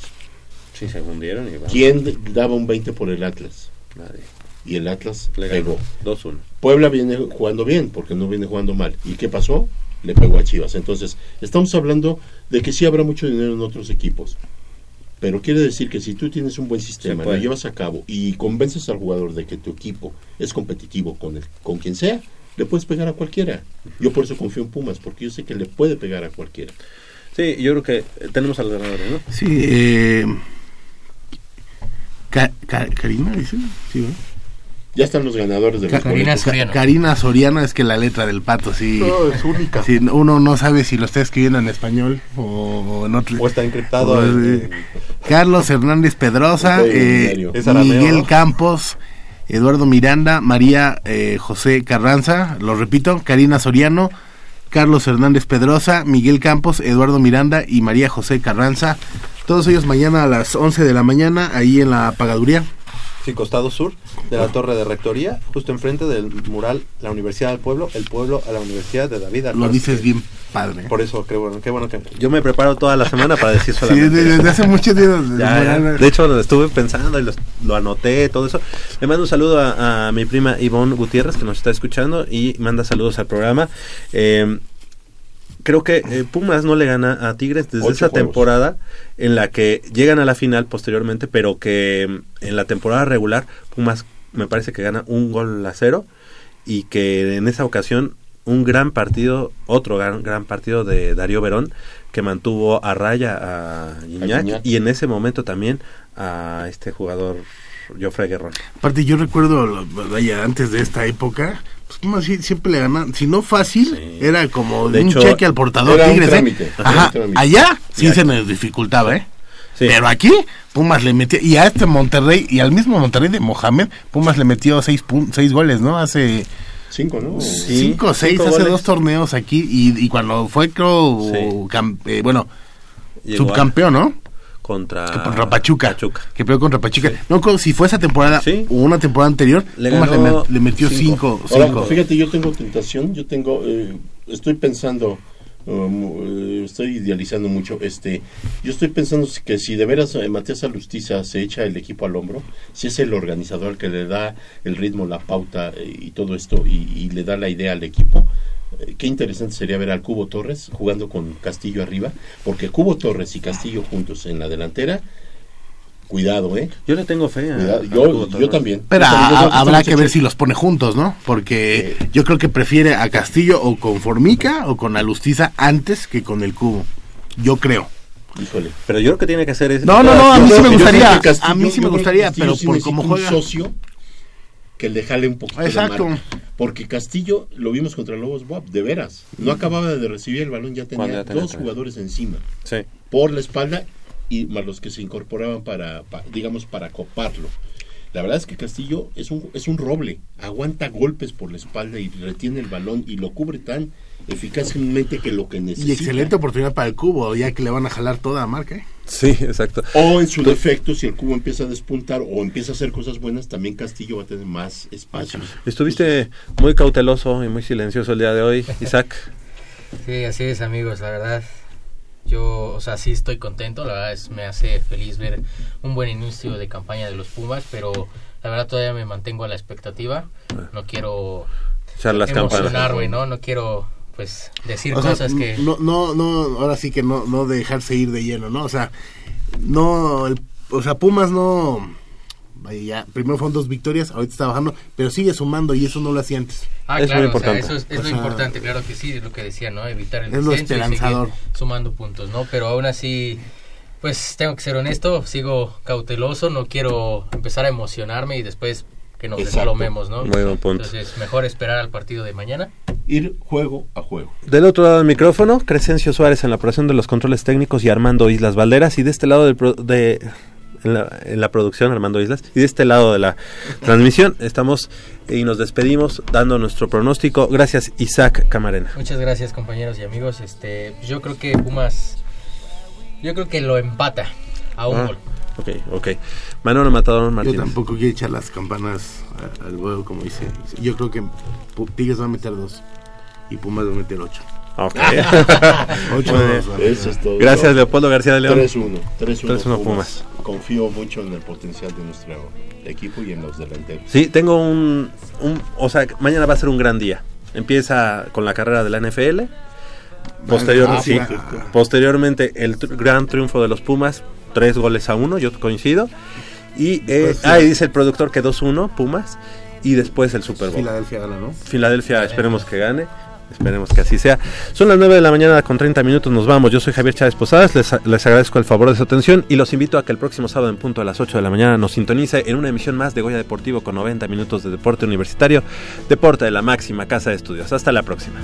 Sí, se hundieron y vamos. ¿Quién daba un 20 por el Atlas? Nadie. Y el Atlas Le pegó. ganó 2-1. Puebla viene jugando bien, porque no viene jugando mal. ¿Y qué pasó? Le pegó a Chivas. Entonces, estamos hablando de que sí habrá mucho dinero en otros equipos. Pero quiere decir que si tú tienes un buen sistema, lo llevas a cabo y convences al jugador de que tu equipo es competitivo con, el, con quien sea, le puedes pegar a cualquiera. Yo por eso confío en Pumas, porque yo sé que le puede pegar a cualquiera. Sí, yo creo que eh, tenemos al ganador, ¿no? Sí, eh, Ca- Ca- Karina, dice. Sí, ¿verdad? Ya están los ganadores de los Karina. Soriano. Karina Soriano es que la letra del pato, sí. No, es única. Sí, uno no sabe si lo está escribiendo en español o en otro. O está encriptado o, eh, Carlos Hernández Pedrosa, eh, Miguel. Campos, Eduardo Miranda, María eh, José Carranza, lo repito, Karina Soriano, Carlos Hernández Pedrosa, Miguel Campos, Eduardo Miranda y María José Carranza. Todos ellos mañana a las 11 de la mañana, ahí en la pagaduría. Sí, costado sur de la torre de rectoría, justo enfrente del mural La Universidad del Pueblo, el pueblo a la Universidad de David Lo Alfaro. dices bien padre. Por eso, qué bueno, qué bueno que... Yo me preparo toda la semana para decir Sí, solamente... desde, desde hace mucho tiempo. Ya, ya. De hecho, lo estuve pensando y lo, lo anoté, todo eso. Le mando un saludo a, a mi prima Ivonne Gutiérrez, que nos está escuchando, y manda saludos al programa. Eh, creo que eh, Pumas no le gana a Tigres desde Ocho esa juegos. temporada en la que llegan a la final posteriormente, pero que mm, en la temporada regular Pumas me parece que gana un gol a cero y que en esa ocasión un gran partido, otro gran, gran partido de Darío Verón que mantuvo a raya a Gignac. y en ese momento también a este jugador Joffre Guerrón. Aparte, yo recuerdo, vaya, antes de esta época, pues Pumas sí- siempre le ganan, si no fácil, Sí. era como De un hecho, cheque al portador Tigres, Ajá, allá sí se nos dificultaba, ¿eh? Sí. Pero aquí, Pumas le metió, y a este Monterrey, y al mismo Monterrey de Mohamed, Pumas le metió seis, pun- seis goles, ¿no? Hace Cinco, ¿no? Sí, cinco seis, cinco hace goles. dos torneos aquí, y, y cuando fue, creo, eh, bueno, Llegó subcampeón, ¿no? Contra, contra Pachuca, Pachuca. que pegó contra Pachuca. No, co- si fue esa temporada Sí. o una temporada anterior, Le ganó metió cinco. cinco. Ahora, cinco. fíjate, yo tengo tentación, yo tengo, eh, estoy pensando, um, eh, estoy idealizando mucho, este, yo estoy pensando que si de veras eh, Matías Alustiza se echa el equipo al hombro, si es el organizador el que le da el ritmo, la pauta eh, y todo esto y, y le da la idea al equipo, eh, qué interesante sería ver al Cubo Torres jugando con Castillo arriba, porque Cubo Torres y Castillo juntos en la delantera, cuidado, ¿eh? Yo le tengo fe a, Cuidado. a Yo, yo también. Pero Yo también, yo a- creo que habrá que ver si los pone juntos, ¿no? Porque Eh. yo creo que prefiere a Castillo o con Formica o con Alustiza antes que con el Cubo. Yo creo. Híjole. Pero yo lo que tiene que hacer es... No, no, no, a mí Yo sí me creo- yo gustaría. creo Castillo- a mí sí yo me creo gustaría, pero sí por cómo un juega. socio que le jale un poquito Exacto. Porque Castillo lo vimos contra Lobos WAP, de veras. No acababa de recibir el balón, ya tenía Cuando ya tenía dos tres. jugadores encima. Sí. Por la espalda y más los que se incorporaban para, pa- digamos, para coparlo. La verdad es que Castillo es un, es un roble. Aguanta golpes por la espalda y retiene el balón y lo cubre tan eficazmente que lo que necesita. Y excelente oportunidad para el Cubo, ya que le van a jalar toda marca. ¿eh? Sí, exacto. O en su defecto, si el cubo empieza a despuntar o empieza a hacer cosas buenas, también Castillo va a tener más espacio. Estuviste muy cauteloso y muy silencioso el día de hoy, Isaac. Sí, así es, amigos, la verdad. Yo, o sea, sí estoy contento, la verdad es, me hace feliz ver un buen inicio de campaña de los Pumas, pero la verdad todavía me mantengo a la expectativa. No quiero Echar las campanas. emocionarme, ¿no? No quiero, pues, decir O sea, cosas que... no, no, no, ahora sí que no, no dejarse ir de lleno, ¿no? O sea, no, el- o sea, Pumas no, ya, primero fueron dos victorias, ahorita está bajando, pero sigue sumando y eso no lo hacía antes. Ah, Es claro, muy o sea, importante. eso es, es O lo sea, importante, claro que sí, es lo que decía, ¿no? Evitar el es lo descenso y seguir esperanzador. sumando puntos, ¿no? Pero aún así, pues tengo que ser honesto, sigo cauteloso, no quiero empezar a emocionarme y después que nos Exacto. desalomemos, ¿no? Muy buen punto. Entonces, mejor esperar al partido de mañana. Ir juego a juego. Del otro lado del micrófono, Crescencio Suárez en la operación de los controles técnicos y Armando Islas Valderas. Y de este lado del pro- de, en, la, en la producción, Armando Islas. Y de este lado de la transmisión, estamos y nos despedimos dando nuestro pronóstico. Gracias, Isaac Camarena. Muchas gracias, compañeros y amigos. Este, yo creo que Pumas, yo creo que lo empata a un Ah, gol. Ok, ok. Manolo Matador Yo Martínez. tampoco quiero echar las campanas al huevo, como dice. Yo creo que Tigres va a meter dos y Pumas va a meter ocho. Ok. Vale. Eso es todo. Gracias, Leopoldo García de León. 3-1. 3-1 3-1 Pumas. Confío mucho en el potencial de nuestro equipo y en los delanteros. Sí, tengo un, un- O sea, mañana va a ser un gran día. Empieza con la carrera de la NFL. Posterior, Ah, sí, posteriormente, el tr- gran triunfo de los Pumas. Tres goles a uno, yo coincido. Y, eh, Pues, sí. ah, y dice el productor que 2-1, Pumas. y después el Super Bowl. Filadelfia gana, ¿no? Filadelfia, esperemos que gane. Esperemos que así sea. Son las 9 de la mañana con 30 minutos, nos vamos. Yo soy Javier Chávez Posadas, les, les agradezco el favor de su atención y los invito a que el próximo sábado en punto a las 8 de la mañana nos sintonice en una emisión más de Goya Deportivo con 90 minutos de deporte universitario, deporte de la máxima casa de estudios. Hasta la próxima.